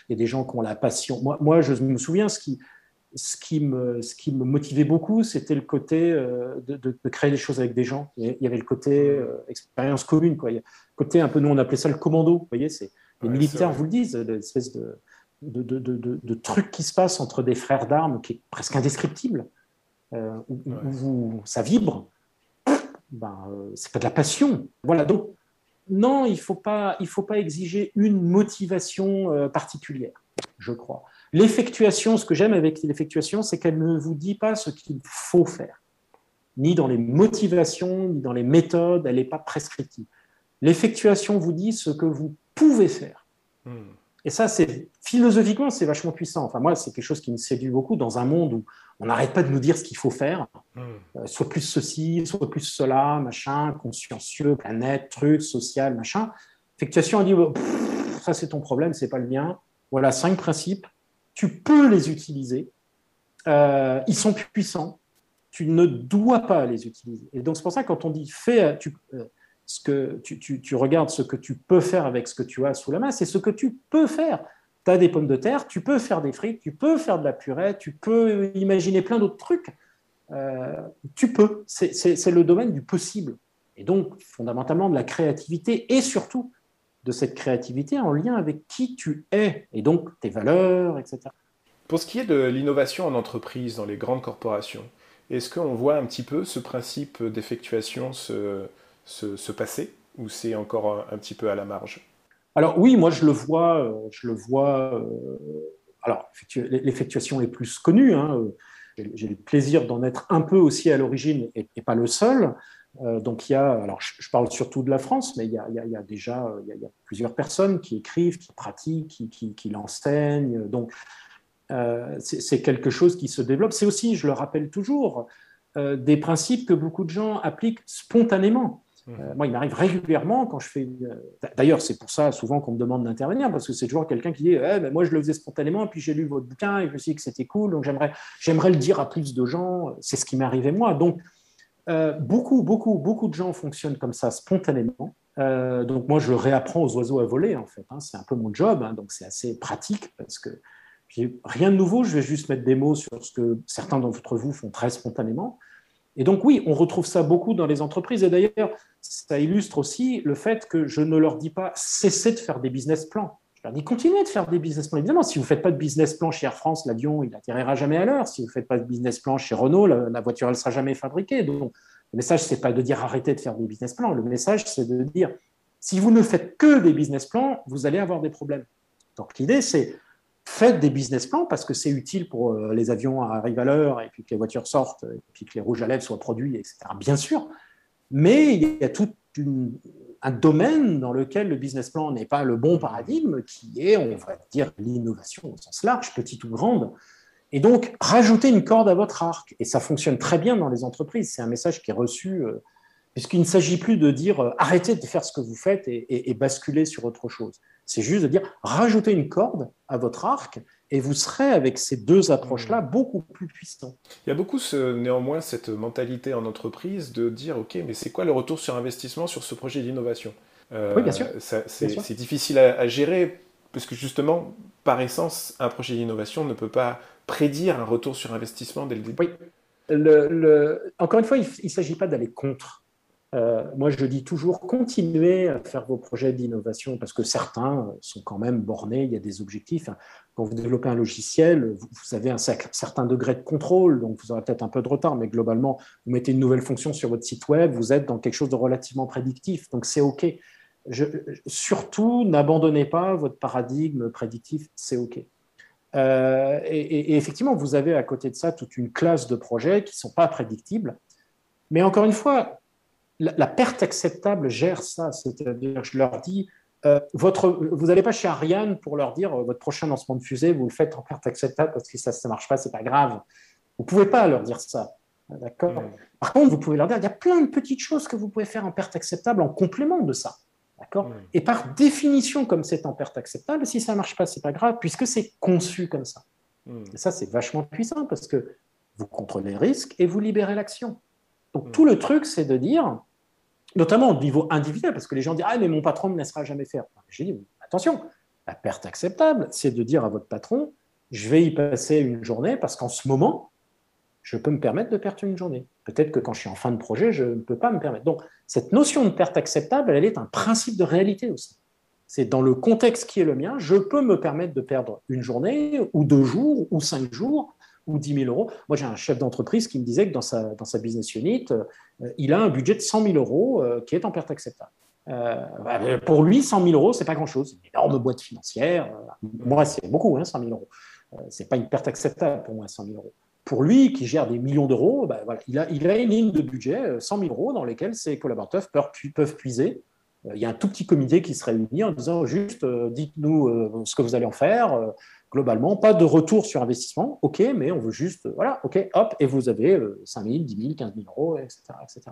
Speaker 4: il y a des gens qui ont la passion. Moi, moi je me souviens, ce qui, ce qui, me, ce qui me motivait beaucoup, c'était le côté de, de, créer des choses avec des gens. Il y avait le côté expérience commune. Quoi. Le côté un peu, nous on appelait ça le commando. Vous voyez, c'est les militaires vous le disent, l'espèce de, de, de, truc qui se passe entre des frères d'armes qui est presque indescriptible, euh, où, ça vibre, ben, euh, c'est pas de la passion. Voilà, donc non, il ne faut, pas, il faut pas exiger une motivation euh, particulière, je crois. L'effectuation, ce que j'aime avec l'effectuation, c'est qu'elle ne vous dit pas ce qu'il faut faire, ni dans les motivations, ni dans les méthodes, elle n'est pas prescriptive. L'effectuation vous dit ce que vous pouvez faire. Hmm. Et ça, c'est philosophiquement, c'est vachement puissant. Enfin, moi, c'est quelque chose qui me séduit beaucoup dans un monde où on n'arrête pas de nous dire ce qu'il faut faire, hmm. euh, soit plus ceci, soit plus cela, machin, consciencieux, planète, truc, social, machin. Effectuation, on dit ça c'est ton problème, c'est pas le mien. Voilà cinq principes. Tu peux les utiliser. Euh, ils sont puissants. Tu ne dois pas les utiliser. Et donc c'est pour ça quand on dit fais, tu, euh, ce que tu, regardes ce que tu peux faire avec ce que tu as sous la main, c'est ce que tu peux faire. Tu as des pommes de terre, tu peux faire des frites, tu peux faire de la purée, tu peux imaginer plein d'autres trucs. Euh, tu peux. C'est le domaine du possible. Et donc, fondamentalement, de la créativité et surtout de cette créativité en lien avec qui tu es et donc tes valeurs, etc.
Speaker 3: Pour ce qui est de l'innovation en entreprise, dans les grandes corporations, est-ce qu'on voit un petit peu ce principe d'effectuation se, se, passer ou c'est encore un, petit peu à la marge?
Speaker 4: Alors oui, moi je le vois, euh, je le vois. Euh, alors l'effectuation est plus connue. Hein, j'ai le plaisir d'en être un peu aussi à l'origine et, pas le seul. Euh, donc il y a, alors je, parle surtout de la France, mais il y a, il y a déjà il y a, plusieurs personnes qui écrivent, qui pratiquent, qui, qui, l'enseignent. Donc c'est quelque chose qui se développe. C'est aussi, je le rappelle toujours, des principes que beaucoup de gens appliquent spontanément. Euh, moi, il m'arrive régulièrement quand je fais. Euh, d'ailleurs, c'est pour ça souvent qu'on me demande d'intervenir, parce que c'est toujours quelqu'un qui dit eh, Moi, je le faisais spontanément, puis j'ai lu votre bouquin et je me suis dit que c'était cool, donc j'aimerais, le dire à plus de gens. C'est ce qui arrivé moi. Donc, euh, beaucoup, beaucoup, beaucoup de gens fonctionnent comme ça spontanément. donc, moi, je réapprends aux oiseaux à voler, en fait. Hein. c'est un peu mon job, hein. donc c'est assez pratique parce que rien de nouveau. Je vais juste mettre des mots sur ce que certains d'entre vous font très spontanément. Et donc oui, on retrouve ça beaucoup dans les entreprises. Et d'ailleurs, ça illustre aussi le fait que je ne leur dis pas cessez de faire des business plans. Je leur dis continuez de faire des business plans. Évidemment, si vous ne faites pas de business plan chez Air France, l'avion, il n'atterrira jamais à l'heure. Si vous ne faites pas de business plan chez Renault, la, voiture, elle ne sera jamais fabriquée. Donc, le message, ce n'est pas de dire arrêtez de faire des business plans. Le message, c'est de dire si vous ne faites que des business plans, vous allez avoir des problèmes. Donc, l'idée, c'est faites des business plans parce que c'est utile pour euh, les avions arrivent à l'heure et puis que les voitures sortent et puis que les rouges à lèvres soient produits, etc. Bien sûr, mais il y a tout un domaine dans lequel le business plan n'est pas le bon paradigme, qui est, on va dire, l'innovation au sens large, petite ou grande. Et donc, rajoutez une corde à votre arc. Et ça fonctionne très bien dans les entreprises. C'est un message qui est reçu, euh, puisqu'il ne s'agit plus de dire euh, arrêtez de faire ce que vous faites et, et, basculez sur autre chose. C'est juste de dire rajoutez une corde à votre arc et vous serez avec ces deux approches-là mmh. beaucoup plus puissant.
Speaker 3: Il y a beaucoup ce, néanmoins cette mentalité en entreprise de dire ok, mais c'est quoi le retour sur investissement sur ce projet d'innovation?
Speaker 4: Euh, Oui, bien sûr.
Speaker 3: C'est difficile à, à, gérer parce que justement, par essence, un projet d'innovation ne peut pas prédire un retour sur investissement dès le début.
Speaker 4: Oui. Le, encore une fois, il ne s'agit pas d'aller contre. Euh, moi, je dis toujours, continuez à faire vos projets d'innovation parce que certains sont quand même bornés, il y a des objectifs. Quand vous développez un logiciel, vous, avez un certain degré de contrôle, donc vous aurez peut-être un peu de retard, mais globalement, vous mettez une nouvelle fonction sur votre site web, vous êtes dans quelque chose de relativement prédictif, donc c'est OK. Surtout, n'abandonnez pas votre paradigme prédictif, c'est OK. Euh, et, effectivement, vous avez à côté de ça toute une classe de projets qui ne sont pas prédictibles. Mais encore une fois, la, perte acceptable gère ça. C'est-à-dire, je leur dis, euh, votre, vous n'allez pas chez Ariane pour leur dire euh, votre prochain lancement de fusée, vous le faites en perte acceptable parce que ça ne marche pas, c'est pas grave. Vous ne pouvez pas leur dire ça. D'accord Par contre, vous pouvez leur dire il y a plein de petites choses que vous pouvez faire en perte acceptable en complément de ça. D'accord Et par définition, comme c'est en perte acceptable, si ça ne marche pas, ce n'est pas grave, puisque c'est conçu comme ça. Et ça, c'est vachement puissant parce que vous comprenez le risque et vous libérez l'action. Donc, tout le truc, c'est de dire, notamment au niveau individuel, parce que les gens disent Ah, mais mon patron ne me laissera jamais faire. J'ai dit Attention, la perte acceptable, c'est de dire à votre patron Je vais y passer une journée parce qu'en ce moment, je peux me permettre de perdre une journée. Peut-être que quand je suis en fin de projet, je ne peux pas me permettre. Donc, cette notion de perte acceptable, elle est un principe de réalité aussi. C'est dans le contexte qui est le mien, je peux me permettre de perdre une journée, ou deux jours, ou cinq jours, ou 10 000 euros. Moi, j'ai un chef d'entreprise qui me disait que dans sa, business unit, euh, il a un budget de 100 000 euros euh, qui est en perte acceptable. Euh, bah, pour lui, 100 000 euros, c'est pas grand-chose. Une énorme boîte financière. moi, c'est beaucoup, hein, 100 000 euros. c'est pas une perte acceptable pour moi, 100 000 euros pour lui, qui gère des millions d'euros, voilà, il, a, a, une ligne de budget, 100 euh, 000 euros, dans lesquels ses collaborateurs peuvent, puiser. Il y a un tout petit comité qui se réunit en disant juste, dites-nous ce que vous allez en faire. Globalement, pas de retour sur investissement, ok, mais on veut juste, voilà, ok, hop, et vous avez 5 000, 10 000, 15 000 euros, etc. etc.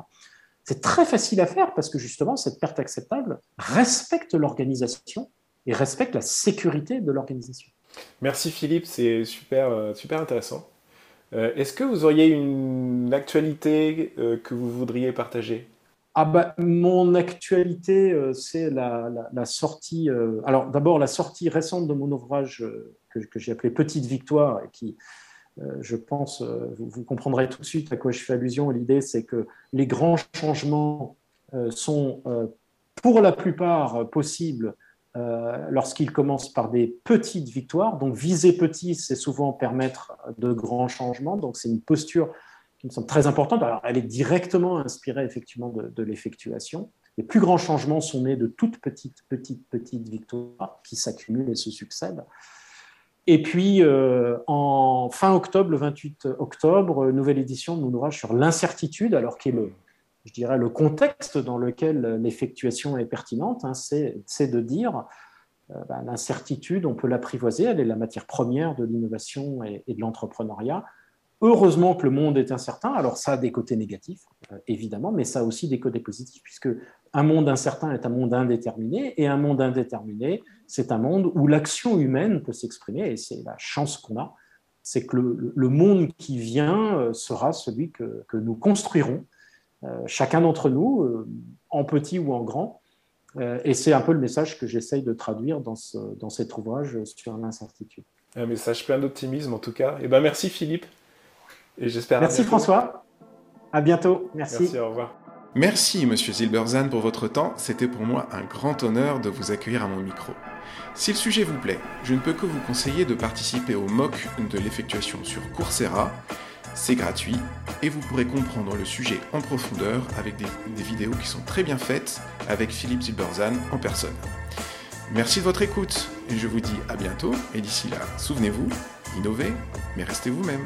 Speaker 4: C'est très facile à faire parce que justement, cette perte acceptable respecte l'organisation et respecte la sécurité de l'organisation.
Speaker 3: Merci Philippe, c'est super, super intéressant. Euh, est-ce que vous auriez une actualité euh, que vous voudriez partager?
Speaker 4: Ah bah, mon actualité, euh, c'est la, sortie. alors d'abord la sortie récente de mon ouvrage que, j'ai appelé Petite Victoire, et qui, je pense, vous, vous, comprendrez tout de suite à quoi je fais allusion. L'idée, c'est que les grands changements sont pour la plupart possibles euh, lorsqu'il commence par des petites victoires. Donc viser petit, c'est souvent permettre de grands changements. Donc c'est une posture qui me semble très importante. Alors elle est directement inspirée effectivement de, l'effectuation. Les plus grands changements sont nés de toutes petites, petites, petites victoires qui s'accumulent et se succèdent. Et puis, euh, en fin octobre, le 28 octobre, nouvelle édition de mon ouvrage sur l'incertitude, alors qui est le, je dirais, le contexte dans lequel l'effectuation est pertinente, hein, c'est de dire euh, ben, l'incertitude, on peut l'apprivoiser, elle est la matière première de l'innovation et, de l'entrepreneuriat. Heureusement que le monde est incertain, alors ça a des côtés négatifs, euh, évidemment, mais ça a aussi des côtés positifs, puisque un monde incertain est un monde indéterminé, et un monde indéterminé, c'est un monde où l'action humaine peut s'exprimer, et c'est la chance qu'on a, c'est que le, monde qui vient euh, sera celui que, nous construirons euh, chacun d'entre nous, en petit ou en grand. Et c'est un peu le message que j'essaye de traduire dans, dans cet ouvrage sur l'incertitude.
Speaker 3: Un message plein d'optimisme en tout cas. Et eh ben merci Philippe. Et j'espère.
Speaker 4: Merci François. À bientôt. Merci.
Speaker 3: Merci. Au revoir.
Speaker 2: Merci Monsieur Zilberzan pour votre temps. C'était pour moi un grand honneur de vous accueillir à mon micro. Si le sujet vous plaît, je ne peux que vous conseiller de participer au MOOC de l'effectuation sur Coursera c'est gratuit et vous pourrez comprendre le sujet en profondeur avec des, vidéos qui sont très bien faites avec Philippe Zilberzan en personne. Merci de votre écoute et je vous dis à bientôt et d'ici là, souvenez-vous, innovez, mais restez vous-même.